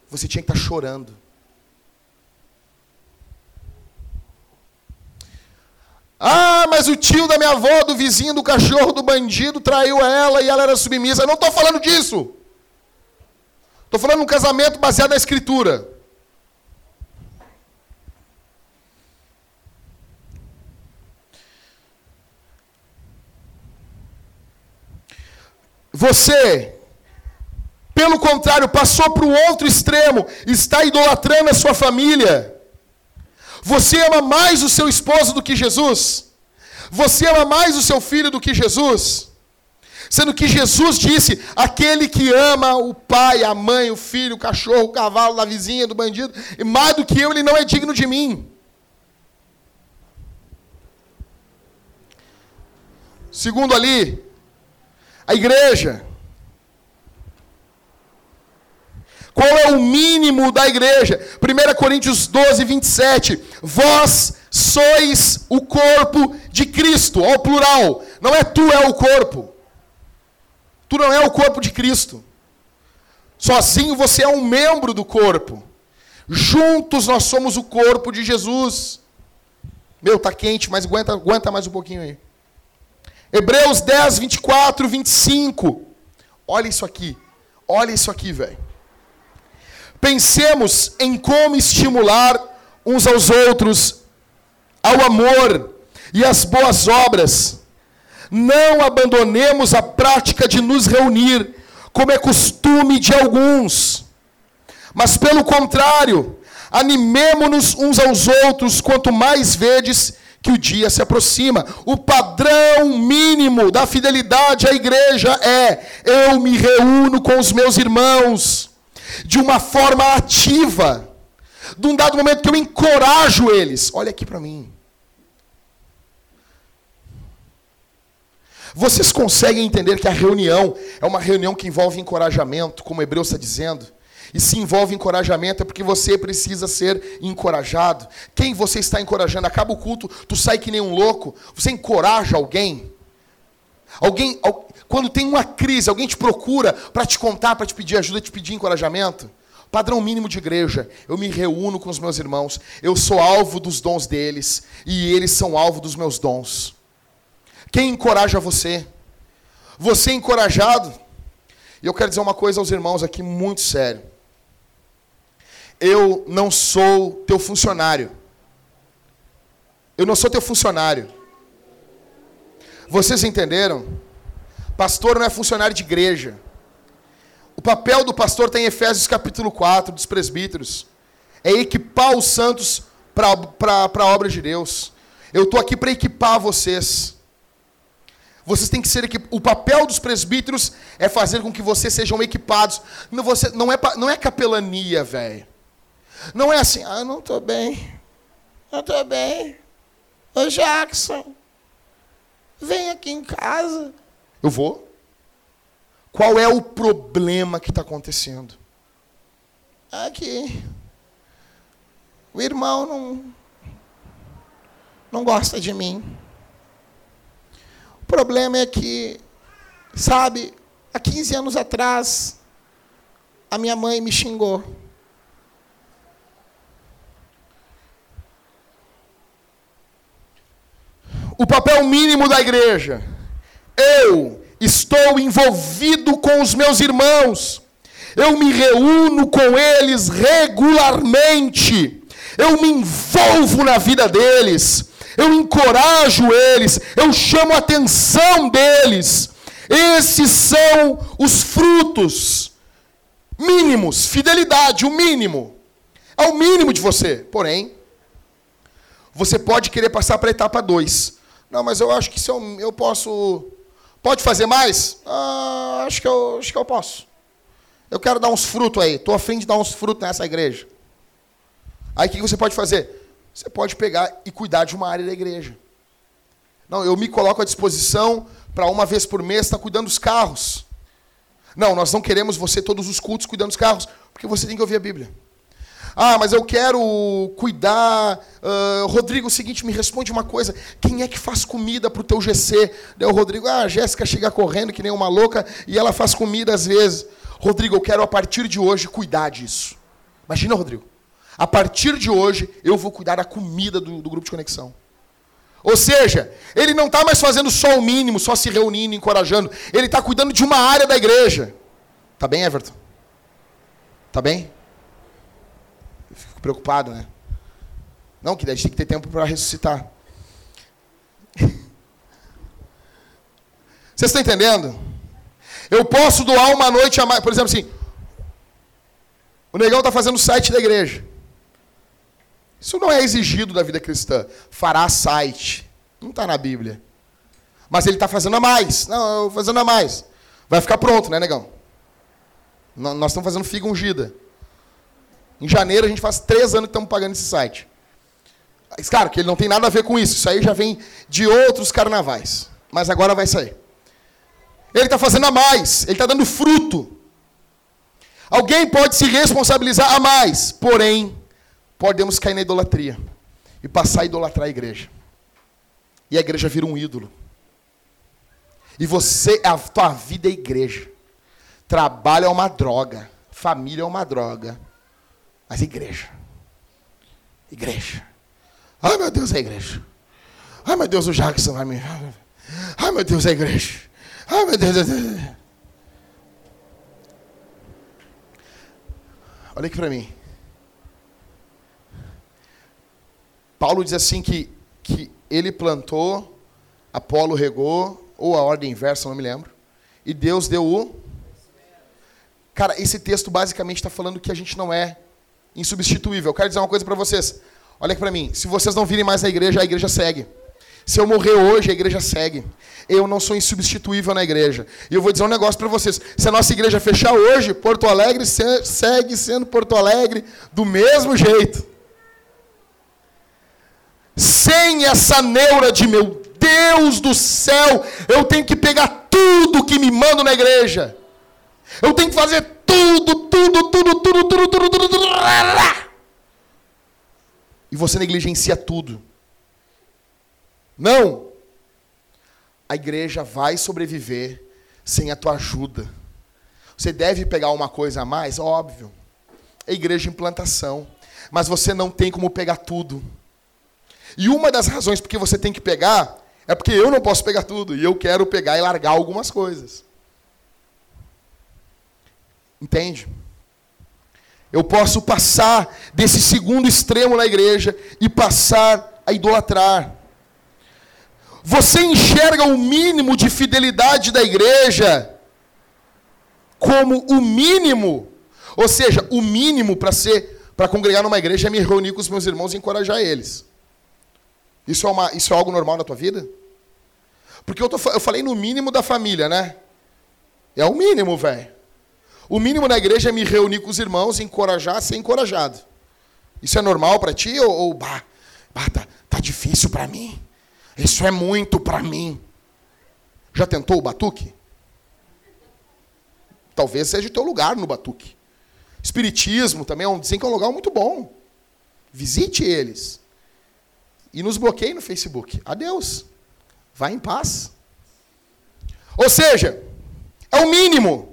Você tinha que estar chorando. Ah, mas o tio da minha avó, do vizinho, do cachorro, do bandido, traiu ela e ela era submissa. Eu não estou falando disso. Estou falando de um casamento baseado na escritura. Você, pelo contrário, passou para o outro extremo, está idolatrando a sua família. Você ama mais o seu esposo do que Jesus? Você ama mais o seu filho do que Jesus? Sendo que Jesus disse: aquele que ama o pai, a mãe, o filho, o cachorro, o cavalo, da vizinha, do bandido, e mais do que eu, ele não é digno de mim. Segundo ali, a igreja. Qual é o mínimo da igreja? 1 Coríntios 12, 27. Vós sois o corpo de Cristo, ao plural. Não é tu, é o corpo. Tu não é o corpo de Cristo. Sozinho você é um membro do corpo. Juntos nós somos o corpo de Jesus. Meu, tá quente, mas aguenta, aguenta mais um pouquinho aí. Hebreus 10, 24, 25. Olha isso aqui. Olha isso aqui, velho. Pensemos em como estimular uns aos outros ao amor e às boas obras. Não abandonemos a prática de nos reunir, como é costume de alguns. Mas, pelo contrário, animemo-nos uns aos outros, quanto mais vedes que o dia se aproxima. O padrão mínimo da fidelidade à igreja é: eu me reúno com os meus irmãos de uma forma ativa. De um dado momento que eu encorajo eles. Olha aqui para mim. Vocês conseguem entender que a reunião é uma reunião que envolve encorajamento, como o Hebreu está dizendo? E se envolve encorajamento é porque você precisa ser encorajado. Quem você está encorajando? Acaba o culto, tu sai que nem um louco. Você encoraja alguém? Alguém, quando tem uma crise, alguém te procura para te contar, para te pedir ajuda, te pedir encorajamento? Padrão mínimo de igreja. Eu me reúno com os meus irmãos. Eu sou alvo dos dons deles e eles são alvo dos meus dons. Quem encoraja você? Você é encorajado? E eu quero dizer uma coisa aos irmãos aqui muito sério eu não sou teu funcionário. Eu não sou teu funcionário. Vocês entenderam? Pastor não é funcionário de igreja. O papel do pastor está em Efésios capítulo 4, dos presbíteros. É equipar os santos para a obra de Deus. Eu estou aqui para equipar vocês. Vocês têm que ser equipados. O papel dos presbíteros é fazer com que vocês sejam equipados. Não, você, não, é, não é capelania, velho. Não é assim, ah, não estou bem. Eu estou bem. Ô Jackson, vem aqui em casa. Eu vou. Qual é o problema que está acontecendo? Aqui. O irmão não, não gosta de mim. O problema é que, sabe, há 15 anos atrás, a minha mãe me xingou. o papel mínimo da igreja. Eu estou envolvido com os meus irmãos. Eu me reúno com eles regularmente. Eu me envolvo na vida deles. Eu encorajo eles. Eu chamo a atenção deles. Esses são os frutos Mínimos, fidelidade, o mínimo. É o mínimo de você. Porém, você pode querer passar para a etapa 2. Não, mas eu acho que se eu, eu posso. Pode fazer mais? Ah, acho, que eu, acho que eu posso. Eu quero dar uns frutos aí. Estou afim de dar uns frutos nessa igreja. Aí o que você pode fazer? Você pode pegar e cuidar de uma área da igreja. Não, eu me coloco à disposição para uma vez por mês estar tá cuidando dos carros. Não, nós não queremos você todos os cultos cuidando dos carros, porque você tem que ouvir a Bíblia. Ah, mas eu quero cuidar. Uh, Rodrigo, o seguinte, me responde uma coisa. Quem é que faz comida para o teu GC? Daí o Rodrigo, ah, a Jéssica chega correndo que nem uma louca e ela faz comida às vezes. Rodrigo, eu quero a partir de hoje cuidar disso. Imagina, Rodrigo. A partir de hoje eu vou cuidar da comida do, do grupo de conexão. Ou seja, ele não está mais fazendo só o mínimo, só se reunindo, encorajando. Ele está cuidando de uma área da igreja. Tá bem, Everton? Tá bem? Preocupado, né? Não, que a gente tem que ter tempo para ressuscitar. *laughs* Vocês estão entendendo? Eu posso doar uma noite a mais. Por exemplo, assim. O negão está fazendo site da igreja. Isso não é exigido da vida cristã. Fará site. Não está na Bíblia. Mas ele está fazendo a mais. Não, fazendo a mais. Vai ficar pronto, né, negão? Nós estamos fazendo figa ungida. Em janeiro a gente faz três anos que estamos pagando esse site. Mas, claro, que ele não tem nada a ver com isso. Isso aí já vem de outros carnavais. Mas agora vai sair. Ele está fazendo a mais. Ele está dando fruto. Alguém pode se responsabilizar a mais. Porém, podemos cair na idolatria e passar a idolatrar a igreja. E a igreja vira um ídolo. E você, a tua vida é igreja. Trabalho é uma droga. Família é uma droga. Mas igreja. Igreja. Ai meu Deus, é igreja. Ai meu Deus, o Jackson vai me. Ai meu Deus, é igreja. Ai meu Deus. Olha aqui para mim. Paulo diz assim que, que ele plantou, Apolo regou, ou a ordem inversa, não me lembro, e Deus deu o. Cara, esse texto basicamente está falando que a gente não é insubstituível. Eu quero dizer uma coisa para vocês. Olha aqui para mim. Se vocês não virem mais à igreja, a igreja segue. Se eu morrer hoje, a igreja segue. Eu não sou insubstituível na igreja. E eu vou dizer um negócio para vocês. Se a nossa igreja fechar hoje, Porto Alegre segue sendo Porto Alegre do mesmo jeito sem essa neura de meu Deus do céu, eu tenho que pegar tudo que me mandam na igreja. Eu tenho que fazer tudo, tudo, tudo, tudo, tudo, tudo, tudo, tudo. E você negligencia tudo. Não. A igreja vai sobreviver sem a tua ajuda. Você deve pegar uma coisa a mais, óbvio. É igreja de implantação. Mas você não tem como pegar tudo. E uma das razões porque você tem que pegar é porque eu não posso pegar tudo e eu quero pegar e largar algumas coisas. Entende? Eu posso passar desse segundo extremo na igreja e passar a idolatrar. Você enxerga o mínimo de fidelidade da igreja como o mínimo, ou seja, o mínimo para ser para congregar numa igreja é me reunir com os meus irmãos e encorajar eles. Isso é, uma, isso é algo normal na tua vida? Porque eu, tô, eu falei no mínimo da família, né? É o mínimo, velho. O mínimo na igreja é me reunir com os irmãos, encorajar, ser encorajado. Isso é normal para ti ou, ou bah, bah, tá, tá difícil para mim? Isso é muito para mim. Já tentou o batuque? Talvez seja o teu lugar no batuque. Espiritismo também é um, dizem que é um lugar muito bom. Visite eles. E nos bloqueie no Facebook. Adeus. Vá em paz. Ou seja, é o mínimo.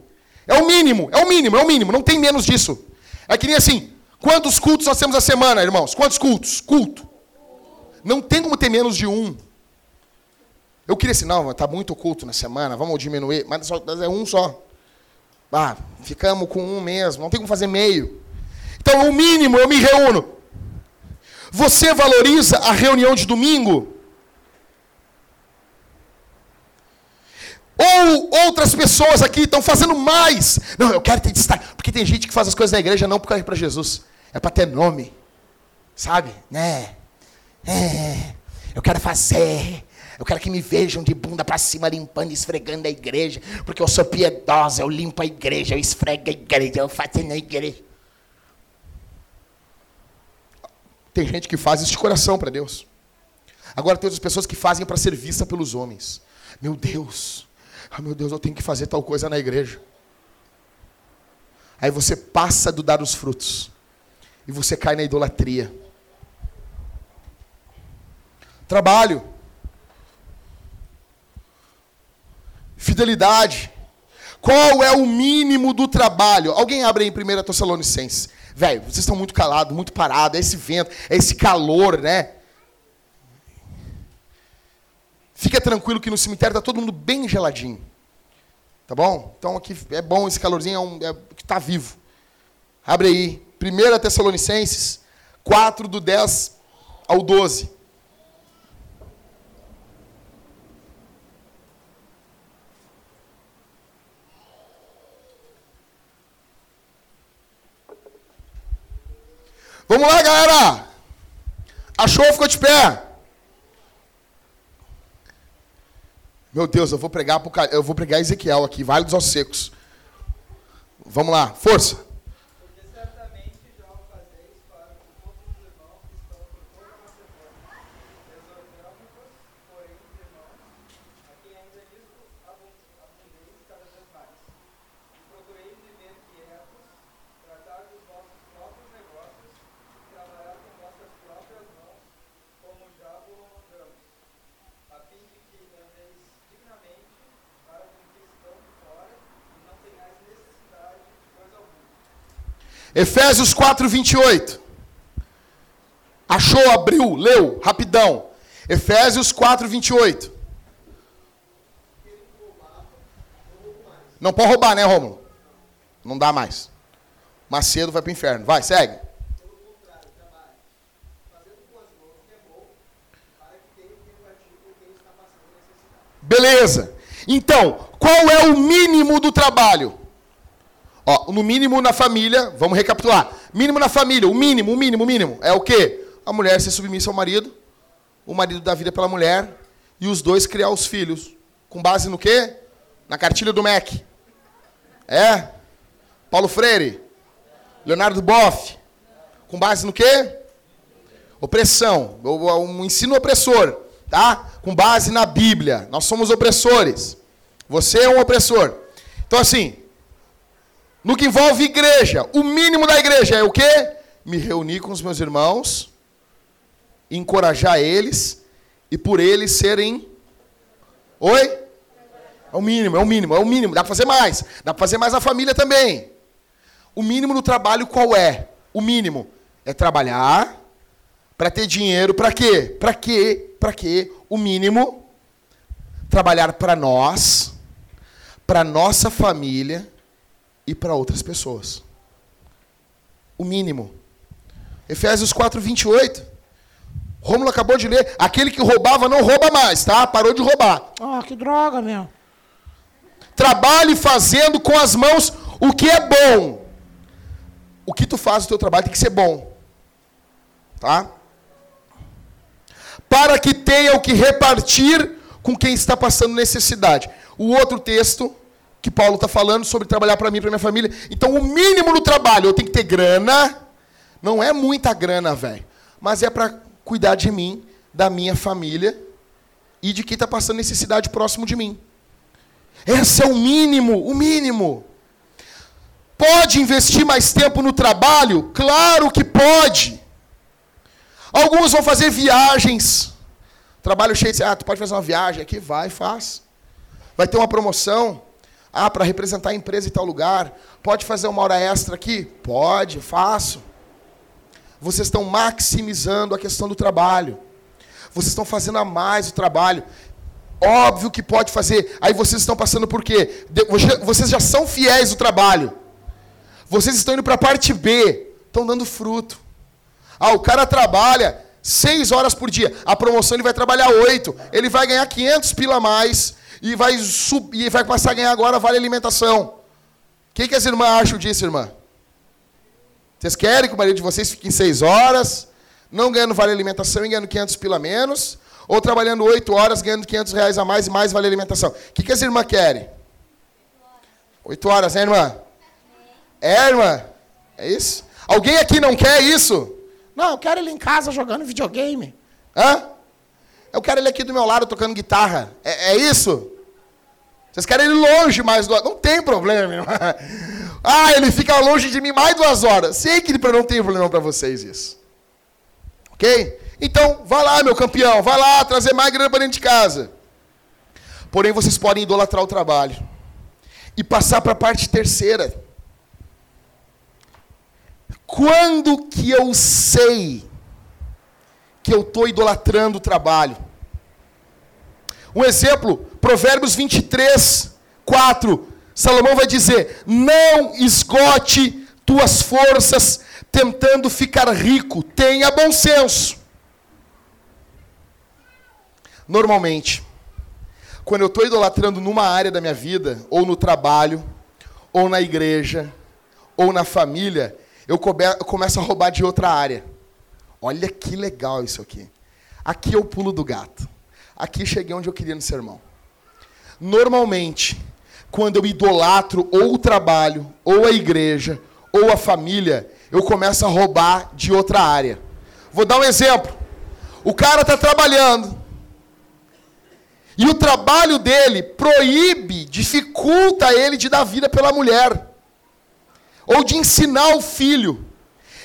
É o mínimo, é o mínimo, é o mínimo. Não tem menos disso. É que nem assim. Quantos cultos nós temos a semana, irmãos? Quantos cultos? Culto. Não tem como ter menos de um. Eu queria assim, não, está muito culto na semana, vamos diminuir, mas é um só. Ah, ficamos com um mesmo, não tem como fazer meio. Então, o mínimo, eu me reúno. Você valoriza a reunião de domingo? Ou outra Outras pessoas aqui estão fazendo mais. Não, eu quero ter destaque. Porque tem gente que faz as coisas na igreja não porque é para Jesus. É para ter nome. Sabe? Né? É. Eu quero fazer. Eu quero que me vejam de bunda para cima, limpando e esfregando a igreja. Porque eu sou piedosa, eu limpo a igreja, eu esfrego a igreja, eu faço na igreja. Tem gente que faz isso de coração para Deus. Agora tem outras pessoas que fazem para ser vista pelos homens. Meu Deus, oh, meu Deus, eu tenho que fazer tal coisa na igreja. Aí você passa do dar os frutos. E você cai na idolatria. Trabalho. Fidelidade. Qual é o mínimo do trabalho? Alguém abre aí em 1 Tessalonicenses. Velho, vocês estão muito calados, muito parados. É esse vento, é esse calor, né? Fica tranquilo que no cemitério está todo mundo bem geladinho. Tá bom? Então aqui é bom esse calorzinho, é, um, é que está vivo. Abre aí. 1 Tessalonicenses 4, do 10 ao 12. Vamos lá, galera! Achou? Ficou de pé. Meu Deus, eu vou pregar eu vou pregar Ezequiel aqui, Vale dos Ossos Secos. Vamos lá, força. Efésios 4, 28. Achou, abriu, leu, rapidão. Efésios 4, 28. Não pode roubar, né, Romulo? Não dá mais. Macedo vai para o inferno. Vai, segue. Beleza. Então, qual é o mínimo do trabalho? Ó, no mínimo na família, vamos recapitular. Mínimo na família, o mínimo, o mínimo, o mínimo. É o quê? A mulher ser submissa ao marido, o marido dar vida pela mulher, e os dois criar os filhos. Com base no quê? Na cartilha do MEC. É? Paulo Freire? Leonardo Boff? Com base no quê? Opressão. Um ensino opressor. Tá? Com base na Bíblia. Nós somos opressores. Você é um opressor. Então, assim, no que envolve igreja, o mínimo da igreja é o quê? Me reunir com os meus irmãos, encorajar eles e por eles serem. Oi? É o mínimo, é o mínimo, é o mínimo. Dá para fazer mais. Dá para fazer mais na família também. O mínimo no trabalho qual é? O mínimo é trabalhar para ter dinheiro para quê? Para quê? Para quê? O mínimo trabalhar para nós, para nossa família e para outras pessoas. O mínimo. Efésios 4, 28. Rômulo acabou de ler. Aquele que roubava não rouba mais, tá? Parou de roubar. Ah, oh, que droga, meu. Trabalhe fazendo com as mãos o que é bom. O que tu faz no teu trabalho tem que ser bom. Tá? Para que tenha o que repartir com quem está passando necessidade. O outro texto que Paulo está falando sobre trabalhar para mim para minha família. Então, o mínimo no trabalho, eu tenho que ter grana. Não é muita grana, velho. Mas é para cuidar de mim, da minha família e de quem está passando necessidade próximo de mim. Esse é o mínimo, o mínimo. Pode investir mais tempo no trabalho? Claro que pode. Alguns vão fazer viagens. Trabalho cheio de. Ah, tu pode fazer uma viagem aqui? Vai, faz. Vai ter uma promoção. Ah, para representar a empresa em tal lugar. Pode fazer uma hora extra aqui? Pode, faço. Vocês estão maximizando a questão do trabalho. Vocês estão fazendo a mais o trabalho. Óbvio que pode fazer. Aí vocês estão passando por quê? Vocês já são fiéis do trabalho. Vocês estão indo para a parte B. Estão dando fruto. Ah, o cara trabalha seis horas por dia. A promoção ele vai trabalhar oito. Ele vai ganhar 500 pila a mais. E vai subir, vai passar a ganhar agora vale alimentação. O que, que as irmãs acham disso, irmã? Vocês querem que o marido de vocês fique em seis horas, não ganhando vale alimentação e ganhando 500 pila menos, ou trabalhando oito horas, ganhando 500 reais a mais e mais vale alimentação? O que, que as irmãs querem? Oito horas, né, irmã? É, irmã? É isso? Alguém aqui não quer isso? Não, eu quero ele em casa jogando videogame. Hã? Eu quero ele aqui do meu lado tocando guitarra. É, é isso? Vocês querem ele longe mais duas Não tem problema. *laughs* Ah, ele fica longe de mim mais duas horas. Sei que não tem problema para vocês isso. Ok? Então, vai lá, meu campeão. Vai lá trazer mais grana para dentro de casa. Porém, vocês podem idolatrar o trabalho. E passar para a parte terceira quando que eu sei que eu estou idolatrando o trabalho? Um exemplo, Provérbios 23, 4. Salomão vai dizer: Não esgote tuas forças tentando ficar rico, tenha bom senso. Normalmente, quando eu estou idolatrando numa área da minha vida, ou no trabalho, ou na igreja, ou na família, eu, come, eu começo a roubar de outra área. Olha que legal isso aqui. Aqui eu pulo do gato. Aqui cheguei onde eu queria no sermão. Normalmente, quando eu idolatro ou o trabalho, ou a igreja, ou a família, eu começo a roubar de outra área. Vou dar um exemplo. O cara está trabalhando. E o trabalho dele proíbe, dificulta ele de dar vida pela mulher ou de ensinar o filho.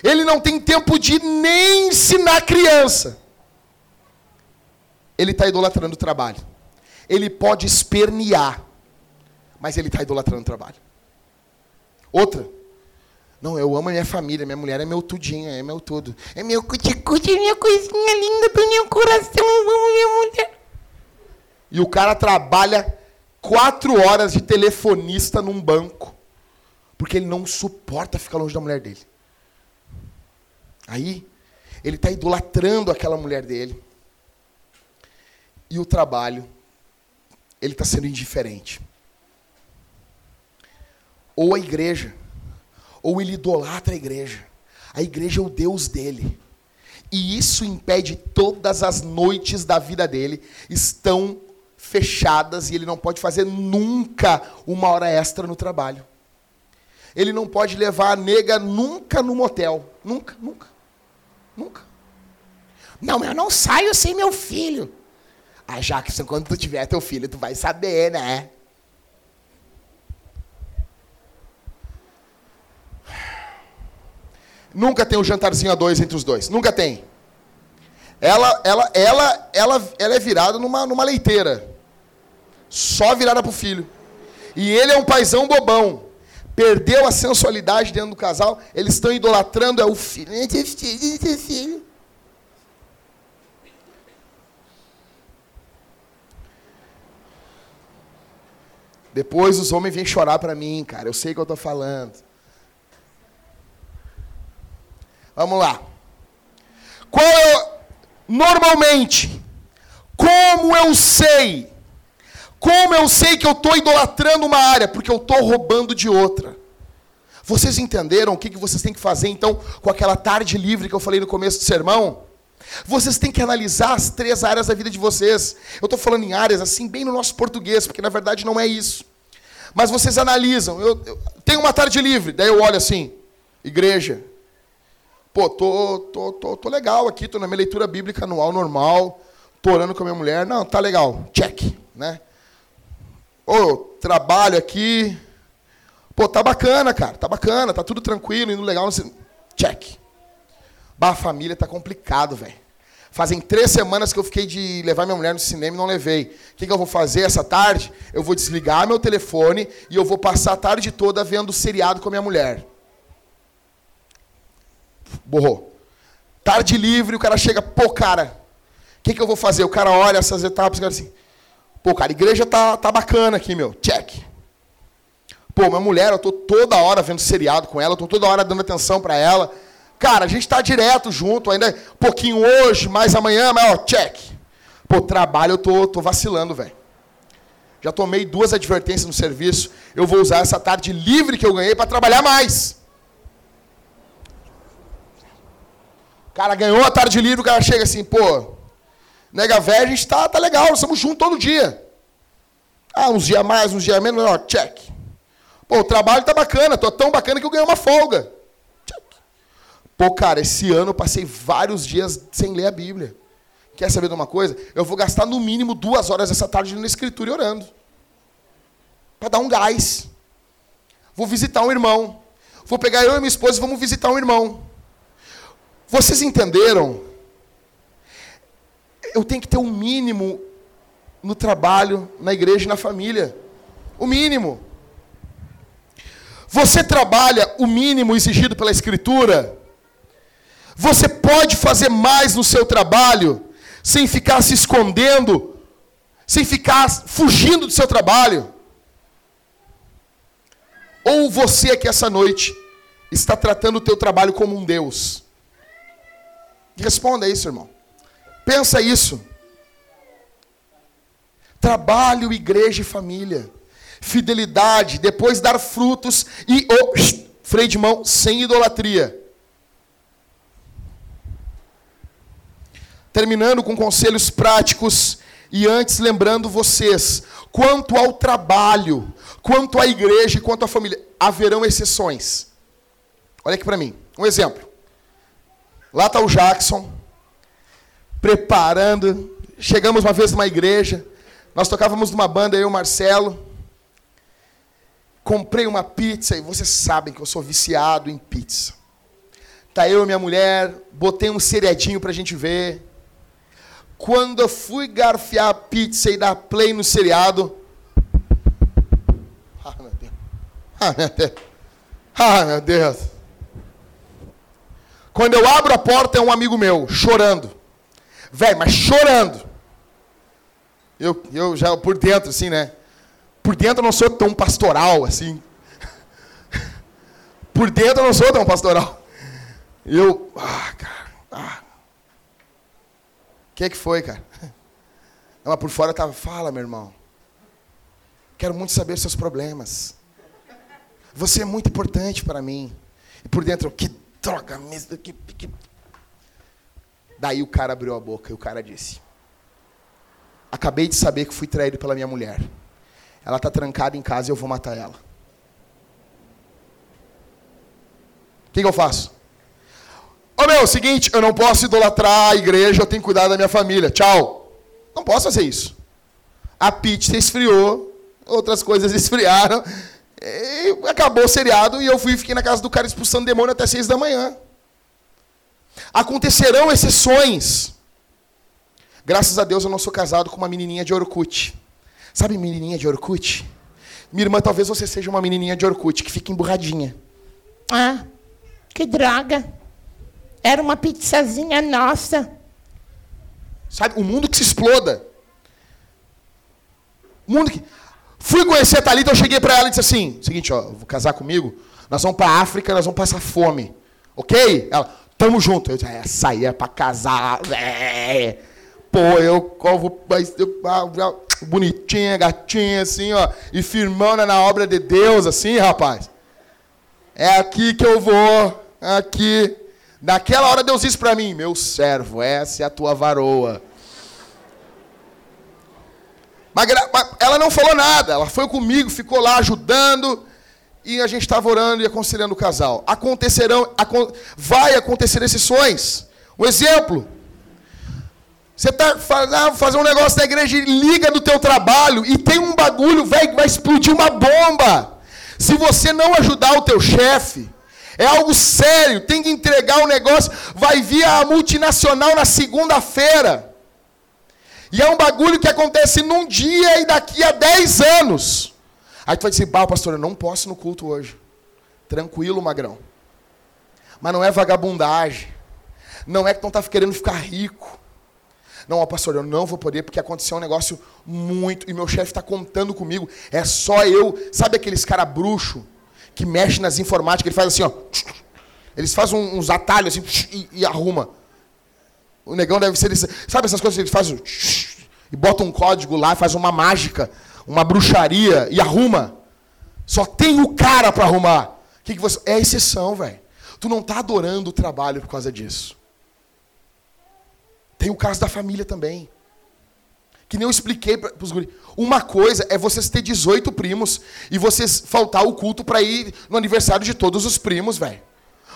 Ele não tem tempo de nem ensinar a criança. Ele está idolatrando o trabalho. Ele pode espernear, mas ele está idolatrando o trabalho. Outra. Não, eu amo a minha família, minha mulher é meu tudinho, é meu tudo. É meu cuticute, minha coisinha linda do meu coração, eu amo minha mulher. E o cara trabalha quatro horas de telefonista num banco. Porque ele não suporta ficar longe da mulher dele. Aí, ele está idolatrando aquela mulher dele. E o trabalho, ele está sendo indiferente. Ou a igreja, ou ele idolatra a igreja. A igreja é o Deus dele. E isso impede todas as noites da vida dele estão fechadas e ele não pode fazer nunca uma hora extra no trabalho. Ele não pode levar a nega nunca no motel. Nunca, nunca. Nunca. Não, eu não saio sem meu filho. Ah, Jackson, quando tu tiver teu filho, tu vai saber, né? Nunca tem um jantarzinho a dois entre os dois. Nunca tem. Ela, ela, ela, ela, ela é virada numa, numa leiteira. Só virada pro filho. E ele é um paizão bobão perdeu a sensualidade dentro do casal, eles estão idolatrando é o filho. filho. Depois os homens vêm chorar para mim, cara. Eu sei o que eu estou falando. Vamos lá. Qual é, normalmente, como eu sei como eu sei que eu estou idolatrando uma área? Porque eu estou roubando de outra. Vocês entenderam o que, que vocês têm que fazer, então, com aquela tarde livre que eu falei no começo do sermão? Vocês têm que analisar as três áreas da vida de vocês. Eu estou falando em áreas assim, bem no nosso português, porque na verdade não é isso. Mas vocês analisam. Eu, eu tenho uma tarde livre, daí eu olho assim, igreja. Pô, tô, tô, tô, tô legal aqui, tô na minha leitura bíblica anual normal, tô orando com a minha mulher. Não, tá legal, check, né? Ô, trabalho aqui. Pô, tá bacana, cara. Tá bacana, tá tudo tranquilo, indo legal. Check. Bah, família tá complicado, velho. Fazem três semanas que eu fiquei de levar minha mulher no cinema e não levei. O que, que eu vou fazer essa tarde? Eu vou desligar meu telefone e eu vou passar a tarde toda vendo seriado com a minha mulher. Borrou. Tarde livre, o cara chega, pô, cara, o que, que eu vou fazer? O cara olha essas etapas e assim, Pô, cara, a igreja tá, tá bacana aqui, meu. Check. Pô, minha mulher, eu tô toda hora vendo seriado com ela, eu tô toda hora dando atenção para ela. Cara, a gente tá direto junto, ainda um pouquinho hoje, mais amanhã, mas ó, check. Pô, trabalho eu tô, tô vacilando, velho. Já tomei duas advertências no serviço. Eu vou usar essa tarde livre que eu ganhei para trabalhar mais. O cara ganhou a tarde livre, o cara chega assim, pô, nega velha, a gente tá, tá legal, nós estamos juntos todo dia. Ah, uns dias mais, uns dias menos, ó, check. Pô, o trabalho tá bacana, tô tão bacana que eu ganhei uma folga. Pô, cara, esse ano eu passei vários dias sem ler a Bíblia. Quer saber de uma coisa? Eu vou gastar no mínimo duas horas essa tarde na escritura e orando. Para dar um gás. Vou visitar um irmão. Vou pegar eu e minha esposa e vamos visitar um irmão. Vocês entenderam? Eu tenho que ter um mínimo no trabalho, na igreja e na família. O mínimo. Você trabalha o mínimo exigido pela Escritura? Você pode fazer mais no seu trabalho sem ficar se escondendo, sem ficar fugindo do seu trabalho? Ou você aqui essa noite está tratando o teu trabalho como um Deus? Responda isso, irmão. Pensa isso. Trabalho, igreja e família. Fidelidade, depois dar frutos e o freio de mão sem idolatria. Terminando com conselhos práticos e antes lembrando vocês, quanto ao trabalho, quanto à igreja e quanto à família, haverão exceções. Olha aqui para mim, um exemplo. Lá está o Jackson, preparando. Chegamos uma vez numa igreja, nós tocávamos numa banda, eu e o Marcelo. Comprei uma pizza, e vocês sabem que eu sou viciado em pizza. Tá eu e minha mulher, botei um seriadinho pra gente ver. Quando eu fui garfiar a pizza e dar play no seriado. Ah, meu Deus. Ah, meu Deus. Ah, meu Deus. Quando eu abro a porta, é um amigo meu, chorando. Velho, mas chorando. Eu, eu já por dentro, assim, né? Por dentro eu não sou tão pastoral, assim. *laughs* Por dentro eu não sou tão pastoral. Eu. Ah, cara. Ah. Que, que foi, cara? *laughs* Não, mas por fora tava. Fala, meu irmão. Quero muito saber seus problemas. Você é muito importante para mim. E por dentro, que droga mesmo. Que, que... Daí o cara abriu a boca e o cara disse: Acabei de saber que fui traído pela minha mulher. Ela está trancada em casa e eu vou matar ela. O que, que eu faço? Ô meu, seguinte, eu não posso idolatrar a igreja, eu tenho que cuidar da minha família. Tchau. Não posso fazer isso. A pizza esfriou, outras coisas *laughs* esfriaram, acabou o seriado e eu fui fiquei na casa do cara expulsando demônio até seis da manhã. Acontecerão exceções. Graças a Deus eu não sou casado com uma menininha de Orkut. Sabe menininha de Orkut? Minha irmã, talvez você seja uma menininha de Orkut que fica emburradinha. Ah, que droga. Era uma pizzazinha nossa. Sabe, o mundo que se exploda. O mundo que... Fui conhecer a Thalita, eu cheguei para ela e disse assim: seguinte, ó, vou casar comigo, nós vamos para África, nós vamos passar fome. Ok? Ela, tamo junto. Eu disse, essa aí é para casar. É. Pô, eu covo bonitinha, gatinha, assim, ó, e firmando na obra de Deus, assim, rapaz. É aqui que eu vou, aqui. Naquela hora Deus disse para mim, meu servo, essa é a tua varoa. Mas ela não falou nada, ela foi comigo, ficou lá ajudando, e a gente estava orando e aconselhando o casal. Acontecerão, vai acontecer exceções. Um exemplo. Você está ah, um negócio na igreja e liga do teu trabalho e tem um bagulho, velho, que vai explodir uma bomba. Se você não ajudar o teu chefe, é algo sério, tem que entregar o negócio, vai vir a multinacional na segunda-feira. E é um bagulho que acontece num dia e daqui a 10 anos. Aí tu vai dizer, bah, pastor, eu não posso no culto hoje. Tranquilo, magrão. Mas não é vagabundagem. Não é que não está querendo ficar rico. Não, ó, pastor, eu não vou poder porque aconteceu um negócio muito. E meu chefe está contando comigo. É só eu. Sabe aqueles cara bruxo que mexe nas informáticas? Ele faz assim, ó. Eles fazem uns atalhos assim e, e arruma. O negão deve ser. Sabe essas coisas que ele faz? E bota um código lá, faz uma mágica. uma bruxaria e arruma. Só tem o cara para arrumar. Que, que você. É exceção, velho. Tu não tá adorando o trabalho por causa disso. Tem o caso da família também. Que nem eu expliquei para os guris. Uma coisa é vocês ter 18 primos e vocês faltar o culto para ir no aniversário de todos os primos, velho.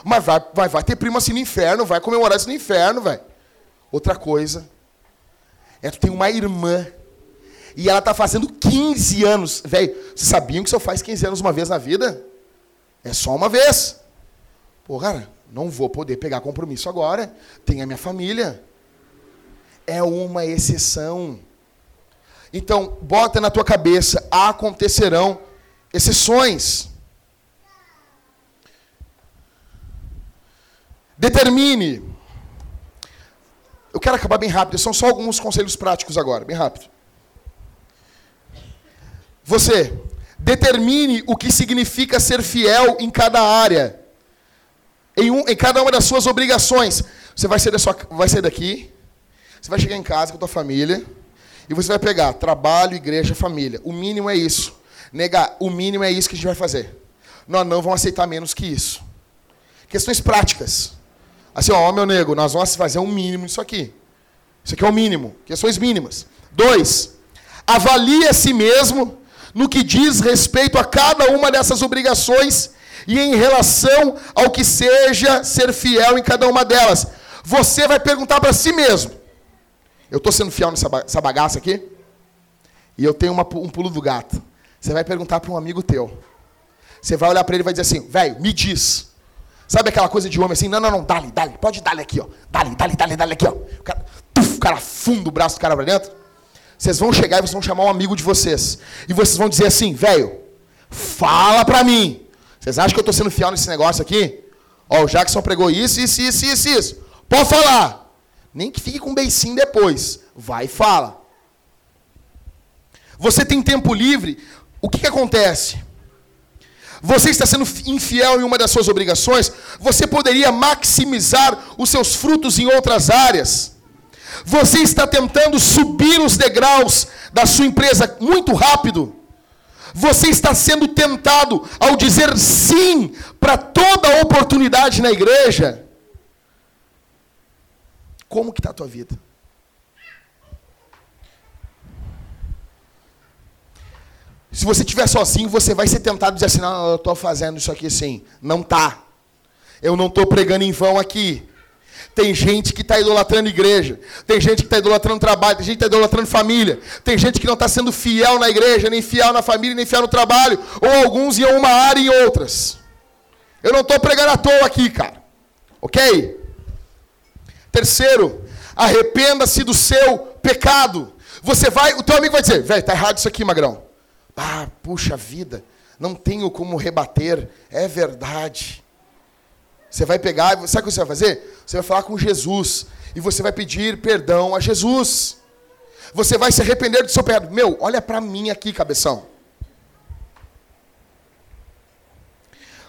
Mas vai, vai, vai ter primo assim no inferno, vai comemorar isso no inferno, velho. Outra coisa é tu tem uma irmã e ela tá fazendo 15 anos. Velho, vocês sabiam que só faz 15 anos uma vez na vida? É só uma vez. Pô, cara, não vou poder pegar compromisso agora. Tem a minha família. É uma exceção. Então, bota na tua cabeça, acontecerão exceções. Determine. Eu quero acabar bem rápido, são só alguns conselhos práticos agora, bem rápido. Você determine o que significa ser fiel em cada área, em, um, em cada uma das suas obrigações. Você vai sair, da sua, vai sair daqui, você vai chegar em casa com a tua família, e você vai pegar trabalho, igreja, família. O mínimo é isso. Negar, o mínimo é isso que a gente vai fazer. Nós não vamos aceitar menos que isso. Questões práticas. Assim, ó, meu nego, nós vamos fazer um mínimo isso aqui. Isso aqui é o mínimo. Questões mínimas. Dois, avalie a si mesmo no que diz respeito a cada uma dessas obrigações e em relação ao que seja ser fiel em cada uma delas. Você vai perguntar para si mesmo: eu estou sendo fiel nessa bagaça aqui? E eu tenho uma, um pulo do gato. Você vai perguntar para um amigo teu. Você vai olhar para ele e vai dizer assim: velho, me diz. Sabe aquela coisa de homem assim? Não, não, não, dale, dale, pode dar aqui, ó. Dale, dale, dale, dale aqui, ó. O cara, tuf, o cara funda o braço do cara para dentro. Vocês vão chegar e vocês vão chamar um amigo de vocês. E vocês vão dizer assim, velho, fala para mim. Vocês acham que eu estou sendo fiel nesse negócio aqui? Ó, o Jackson pregou isso, isso, isso, isso, isso. Pode falar. Nem que fique com beicinho depois. Vai e fala. Você tem tempo livre, o que, que acontece? Você está sendo infiel em uma das suas obrigações, você poderia maximizar os seus frutos em outras áreas. Você está tentando subir os degraus da sua empresa muito rápido. Você está sendo tentado ao dizer sim para toda oportunidade na igreja. Como que está a tua vida? Se você estiver sozinho, você vai ser tentado dizer assim, não, eu estou fazendo isso aqui assim. Não tá. Eu não estou pregando em vão aqui. Tem gente que está idolatrando igreja. Tem gente que está idolatrando trabalho. Tem gente que está idolatrando família. Tem gente que não está sendo fiel na igreja, nem fiel na família, nem fiel no trabalho. Ou alguns em uma área e outras. Eu não estou pregando à toa aqui, cara. Ok? Terceiro, arrependa-se do seu pecado. Você vai, o teu amigo vai dizer, velho, tá errado isso aqui, magrão. Ah, puxa vida, não tenho como rebater. É verdade. Você vai pegar, sabe o que você vai fazer? Você vai falar com Jesus e você vai pedir perdão a Jesus. Você vai se arrepender do seu pecado. Meu, olha para mim aqui, cabeção.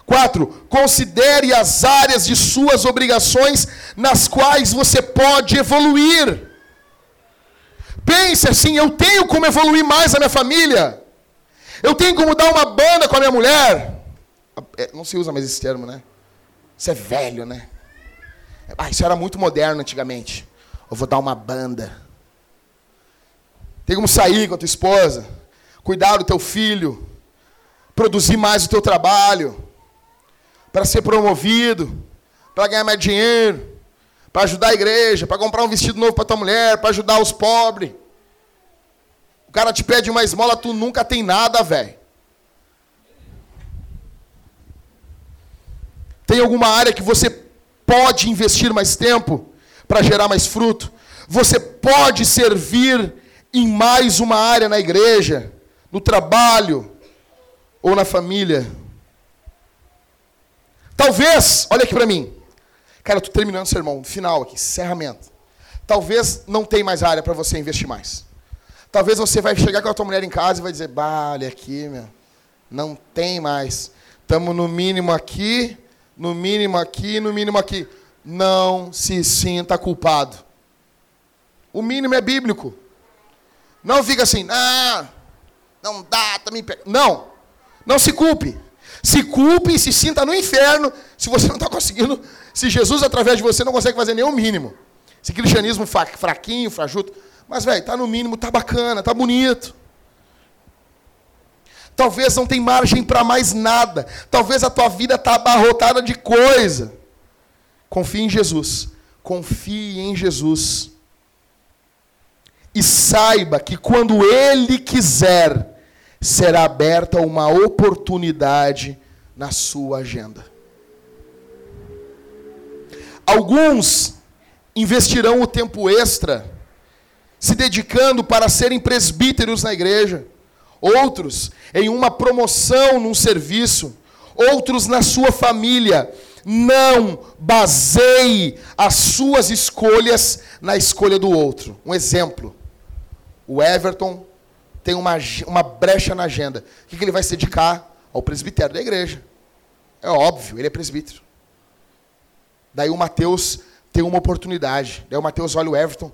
Quatro, considere as áreas de suas obrigações nas quais você pode evoluir. Pense assim: eu tenho como evoluir mais a minha família. Eu tenho como dar uma banda com a minha mulher. É, não se usa mais esse termo, né? Isso é velho, né? Ah, isso era muito moderno antigamente. Eu vou dar uma banda. Tem como sair com a tua esposa, cuidar do teu filho, produzir mais o teu trabalho para ser promovido, para ganhar mais dinheiro, para ajudar a igreja, para comprar um vestido novo para tua mulher, para ajudar os pobres. O cara te pede uma esmola, tu nunca tem nada, velho. Tem alguma área que você pode investir mais tempo para gerar mais fruto? Você pode servir em mais uma área na igreja, no trabalho ou na família? Talvez, olha aqui para mim. Cara, eu tô terminando o sermão, final aqui, encerramento. Talvez não tenha mais área para você investir mais. Talvez você vai chegar com a tua mulher em casa e vai dizer, bah, olha aqui, meu, não tem mais. Estamos no mínimo aqui, no mínimo aqui, no mínimo aqui. Não se sinta culpado. O mínimo é bíblico. Não fica assim, ah, não dá, tá me pegando. Não, não se culpe. Se culpe e se sinta no inferno se você não está conseguindo, se Jesus através de você não consegue fazer nem o mínimo. Esse cristianismo fraquinho, frajuto. Mas, velho, tá no mínimo, tá bacana, tá bonito. Talvez não tem margem para mais nada. Talvez a tua vida está abarrotada de coisa. Confie em Jesus. Confie em Jesus. E saiba que quando Ele quiser, será aberta uma oportunidade na sua agenda. Alguns investirão o tempo extra se dedicando para serem presbíteros na igreja, outros em uma promoção num serviço, outros na sua família. Não baseie as suas escolhas na escolha do outro. Um exemplo: o Everton tem uma, uma brecha na agenda. O que, que ele vai se dedicar? Ao presbitério da igreja. É óbvio, ele é presbítero. Daí o Mateus tem uma oportunidade. Daí o Mateus olha o Everton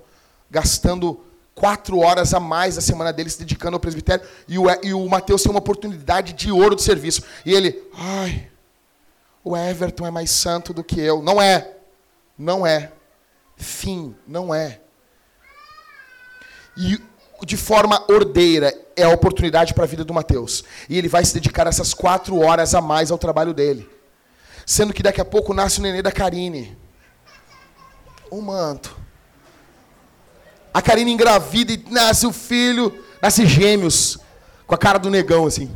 gastando quatro horas a mais da semana dele se dedicando ao presbitério. E o, e o Mateus tem uma oportunidade de ouro de serviço. E ele, ai, o Everton é mais santo do que eu. Não é. Não é. Fim, não é. E de forma ordeira é a oportunidade para a vida do Mateus. E ele vai se dedicar essas quatro horas a mais ao trabalho dele. Sendo que daqui a pouco nasce o nenê da Karine. O manto. A Karine engravida e nasce o filho, nasce gêmeos, com a cara do negão assim.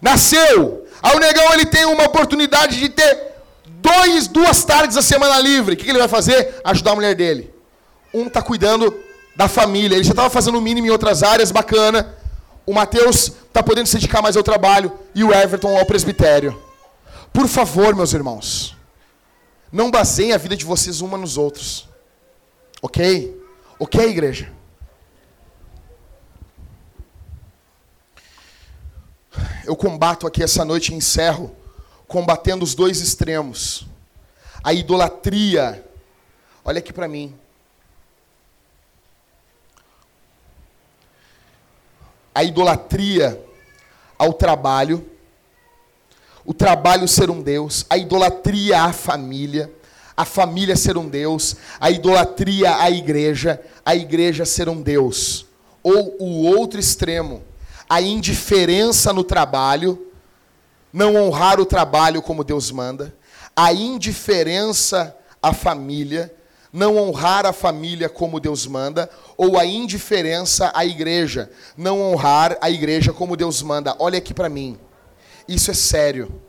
Nasceu. Aí o negão ele tem uma oportunidade de ter dois, duas tardes a semana livre. O que ele vai fazer? Ajudar a mulher dele um está cuidando da família. Ele já estava fazendo o mínimo em outras áreas, bacana. O Mateus está podendo se dedicar mais ao trabalho e o Everton ao presbitério. Por favor, meus irmãos, não baseiem a vida de vocês uma nos outros. Ok? Ok, igreja? Eu combato aqui essa noite e encerro combatendo os dois extremos. A idolatria. Olha aqui para mim. A idolatria ao trabalho, o trabalho ser um Deus, a idolatria à família, a família ser um Deus, a idolatria à igreja, a igreja ser um Deus. Ou o outro extremo, a indiferença no trabalho, não honrar o trabalho como Deus manda, a indiferença à família, não honrar a família como Deus manda, ou a indiferença à igreja, não honrar a igreja como Deus manda. Olha aqui para mim. Isso é sério.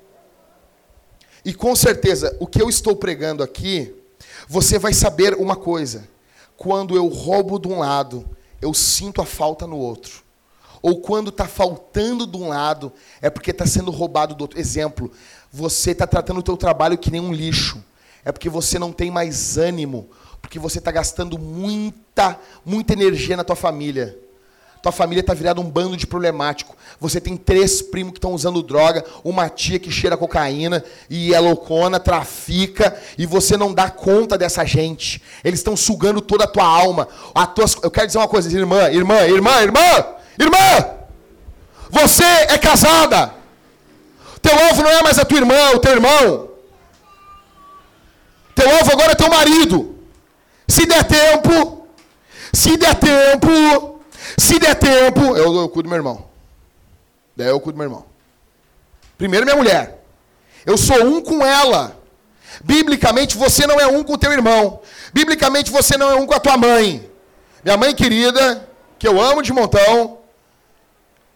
E com certeza, o que eu estou pregando aqui, você vai saber uma coisa. Quando eu roubo de um lado, eu sinto a falta no outro. Ou quando está faltando de um lado, é porque está sendo roubado do outro. Exemplo, você está tratando o teu trabalho que nem um lixo é porque você não tem mais ânimo, porque você está gastando muita, muita energia na tua família. Tua família está virada um bando de problemático. Você tem três primos que estão usando droga, uma tia que cheira cocaína e é loucona, trafica, e você não dá conta dessa gente. Eles estão sugando toda a tua alma. A tuas... Eu quero dizer uma coisa, irmã, irmã, irmã, irmã, irmã! Você é casada. Teu alvo não é mais a tua irmã, o teu irmão. Teu alvo agora é teu marido. Se der tempo, se der tempo, se der tempo, eu, eu cuido do meu irmão. Daí eu cuido do meu irmão. Primeiro minha mulher. Eu sou um com ela. Biblicamente você não é um com o teu irmão. Biblicamente você não é um com a tua mãe. Minha mãe querida, que eu amo de montão,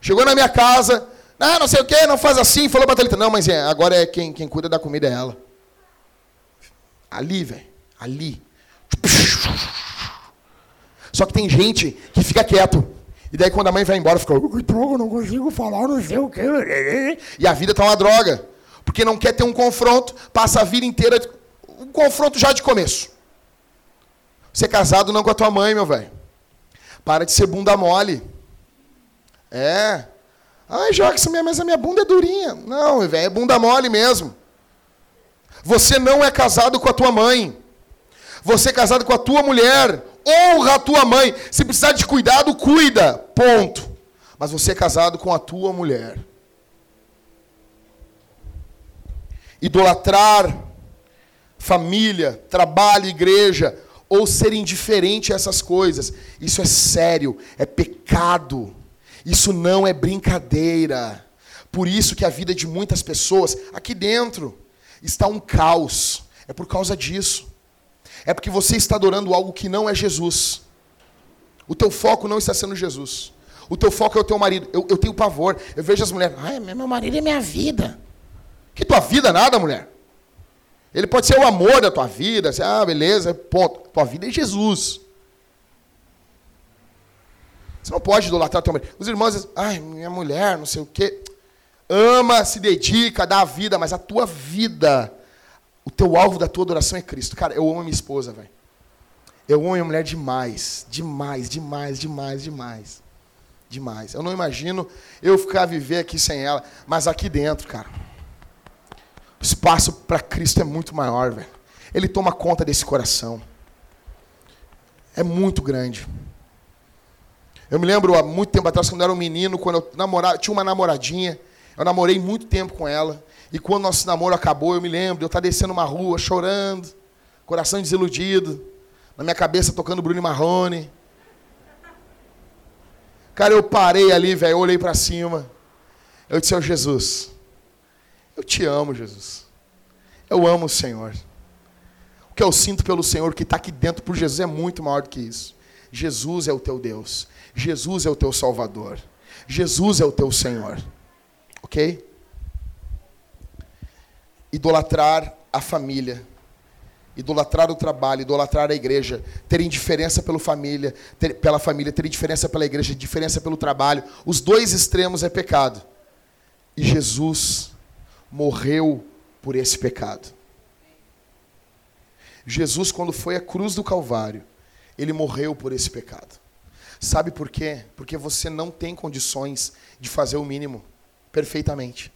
chegou na minha casa, ah, não sei o que, não faz assim, falou para a não, mas é, agora é quem, quem cuida da comida é ela. Ali, velho. Ali. Só que tem gente que fica quieto. E daí quando a mãe vai embora, fica, droga, não consigo falar, não sei o quê. E a vida tá uma droga. Porque não quer ter um confronto, passa a vida inteira. Um confronto já de começo. Você é casado não com a tua mãe, meu velho. Para de ser bunda mole. É. Ai, Jackson, mas a minha bunda é durinha. Não, velho, é bunda mole mesmo. Você não é casado com a tua mãe. Você é casado com a tua mulher. Honra a tua mãe. Se precisar de cuidado, cuida. Ponto. Mas você é casado com a tua mulher. Idolatrar família, trabalho, igreja, ou ser indiferente a essas coisas. Isso é sério, é pecado. Isso não é brincadeira. Por isso que a vida de muitas pessoas aqui dentro está um caos. É por causa disso. É porque você está adorando algo que não é Jesus. O teu foco não está sendo Jesus. O teu foco é o teu marido. Eu, eu tenho pavor. Eu vejo as mulheres. Ai, meu marido é minha vida. Que tua vida nada, mulher. Ele pode ser o amor da tua vida. Assim, ah, beleza, ponto. Tua vida é Jesus. Você não pode idolatrar teu marido. Os irmãos dizem, ai, minha mulher, não sei o quê. Ama, se dedica, dá a vida, mas a tua vida, o teu alvo da tua adoração é Cristo. Cara, eu amo a minha esposa, velho. Eu amo a minha mulher demais. Demais, demais, demais, demais. Demais. Eu não imagino eu ficar viver aqui sem ela, mas aqui dentro, cara. O espaço para Cristo é muito maior, velho. Ele toma conta desse coração. É muito grande. Eu me lembro há muito tempo atrás, quando eu era um menino, quando eu namorava, tinha uma namoradinha. Eu namorei muito tempo com ela. E quando nosso namoro acabou, eu me lembro, eu estar descendo uma rua, chorando, coração desiludido, na minha cabeça tocando Bruno Marrone. Cara, eu parei ali, velho, olhei para cima. Eu disse, ao oh, Jesus, eu te amo, Jesus. Eu amo o Senhor. O que eu sinto pelo Senhor que está aqui dentro por Jesus é muito maior do que isso. Jesus é o teu Deus. Jesus é o teu Salvador. Jesus é o teu Senhor. Ok? Idolatrar a família, idolatrar o trabalho, idolatrar a igreja, ter indiferença pela família, ter, pela família, ter indiferença pela igreja, indiferença pelo trabalho. Os dois extremos é pecado. E Jesus morreu por esse pecado. Jesus, quando foi à cruz do Calvário, ele morreu por esse pecado. Sabe por quê? Porque você não tem condições de fazer o mínimo perfeitamente.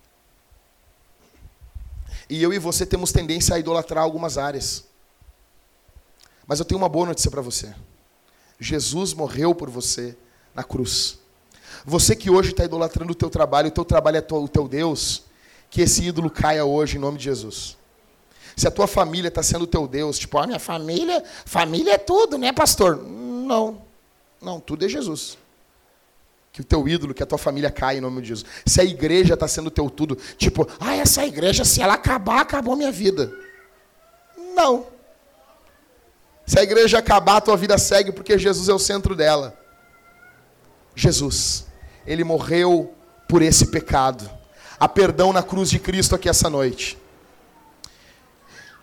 E eu e você temos tendência a idolatrar algumas áreas. Mas eu tenho uma boa notícia para você. Jesus morreu por você na cruz. Você que hoje está idolatrando o teu trabalho, o teu trabalho é o teu Deus, que esse ídolo caia hoje em nome de Jesus. Se a tua família está sendo o teu Deus, tipo, a ah, minha família, família é tudo, né, pastor? Não, não, tudo é Jesus. Que o teu ídolo, que a tua família caia em nome de Jesus. Se a igreja está sendo teu tudo, tipo, ah, essa igreja, se ela acabar, acabou minha vida. Não. Se a igreja acabar, a tua vida segue, porque Jesus é o centro dela. Jesus, ele morreu por esse pecado a perdão na cruz de Cristo aqui essa noite.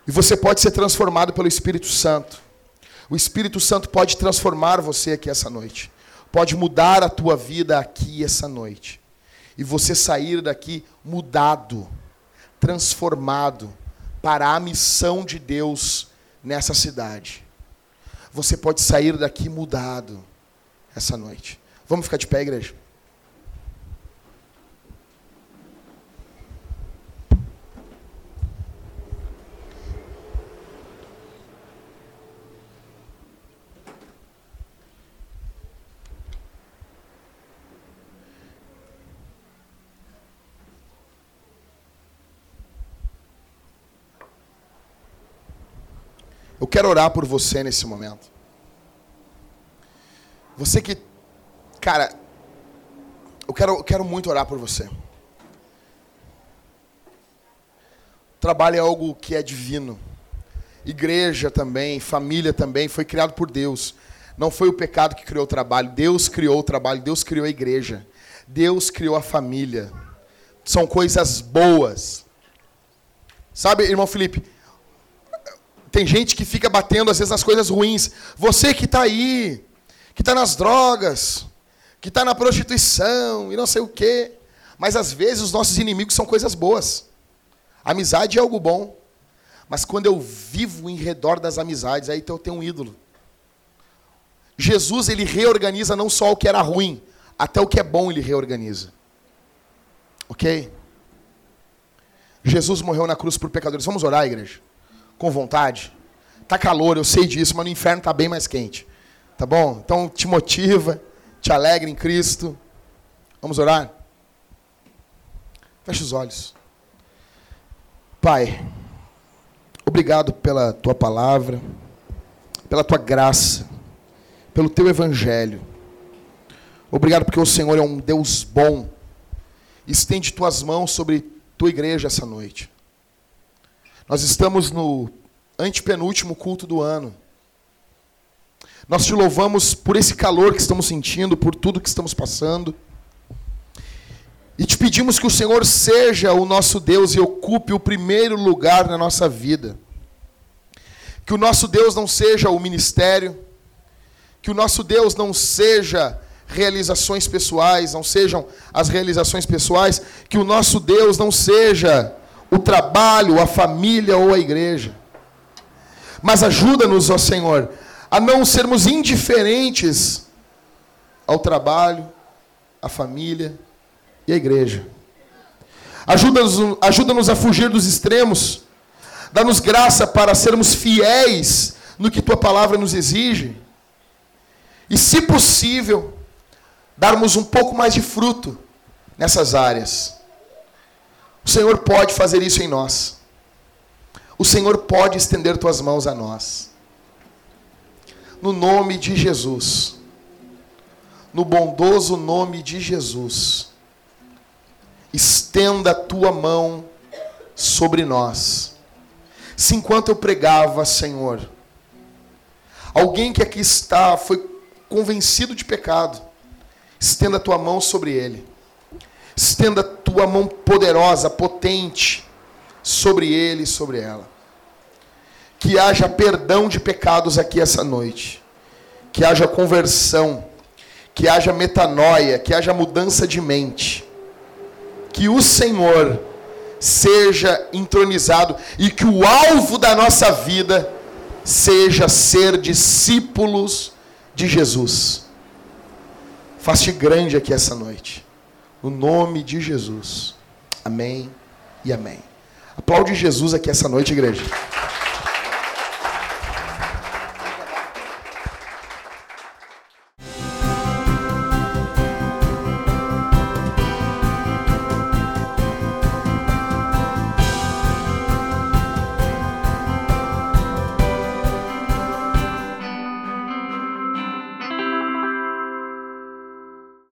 E você pode ser transformado pelo Espírito Santo. O Espírito Santo pode transformar você aqui essa noite. Pode mudar a tua vida aqui essa noite. E você sair daqui mudado, transformado para a missão de Deus nessa cidade. Você pode sair daqui mudado essa noite. Vamos ficar de pé, igreja? Eu quero orar por você nesse momento. Você que, cara, eu quero, eu quero muito orar por você. Trabalho é algo que é divino. Igreja também, família também, foi criado por Deus. Não foi o pecado que criou o trabalho. Deus criou o trabalho, Deus criou a igreja. Deus criou a família. São coisas boas. Sabe, irmão Felipe, tem gente que fica batendo às vezes nas coisas ruins. Você que está aí, que está nas drogas, que está na prostituição e não sei o quê. Mas às vezes os nossos inimigos são coisas boas. Amizade é algo bom. Mas quando eu vivo em redor das amizades, aí eu tenho um ídolo. Jesus ele reorganiza não só o que era ruim, até o que é bom ele reorganiza. Ok? Jesus morreu na cruz por pecadores. Vamos orar, igreja? Com vontade? Tá calor, eu sei disso, mas no inferno tá bem mais quente. Tá bom? Então te motiva, te alegra em Cristo. Vamos orar? Feche os olhos. Pai, obrigado pela tua palavra, pela tua graça, pelo teu evangelho. Obrigado porque o Senhor é um Deus bom. Estende tuas mãos sobre tua igreja essa noite. Nós estamos no antepenúltimo culto do ano. Nós te louvamos por esse calor que estamos sentindo, por tudo que estamos passando. E te pedimos que o Senhor seja o nosso Deus e ocupe o primeiro lugar na nossa vida. Que o nosso Deus não seja o ministério, que o nosso Deus não seja realizações pessoais, não sejam as realizações pessoais, que o nosso Deus não seja o trabalho, a família ou a igreja. Mas ajuda-nos, ó Senhor, a não sermos indiferentes ao trabalho, à família e à igreja. Ajuda-nos ajuda a fugir dos extremos. Dá-nos graça para sermos fiéis no que tua palavra nos exige. E, se possível, darmos um pouco mais de fruto nessas áreas. O Senhor pode fazer isso em nós. O Senhor pode estender tuas mãos a nós. No nome de Jesus. No bondoso nome de Jesus. Estenda a tua mão sobre nós. Se enquanto eu pregava, Senhor, alguém que aqui está foi convencido de pecado, estenda a tua mão sobre ele. Estenda tua mão poderosa, potente, sobre ele e sobre ela. Que haja perdão de pecados aqui essa noite. Que haja conversão. Que haja metanoia. Que haja mudança de mente. Que o Senhor seja entronizado e que o alvo da nossa vida seja ser discípulos de Jesus. Faz-te grande aqui essa noite. No nome de Jesus. Amém e amém. Aplaude Jesus aqui essa noite, igreja.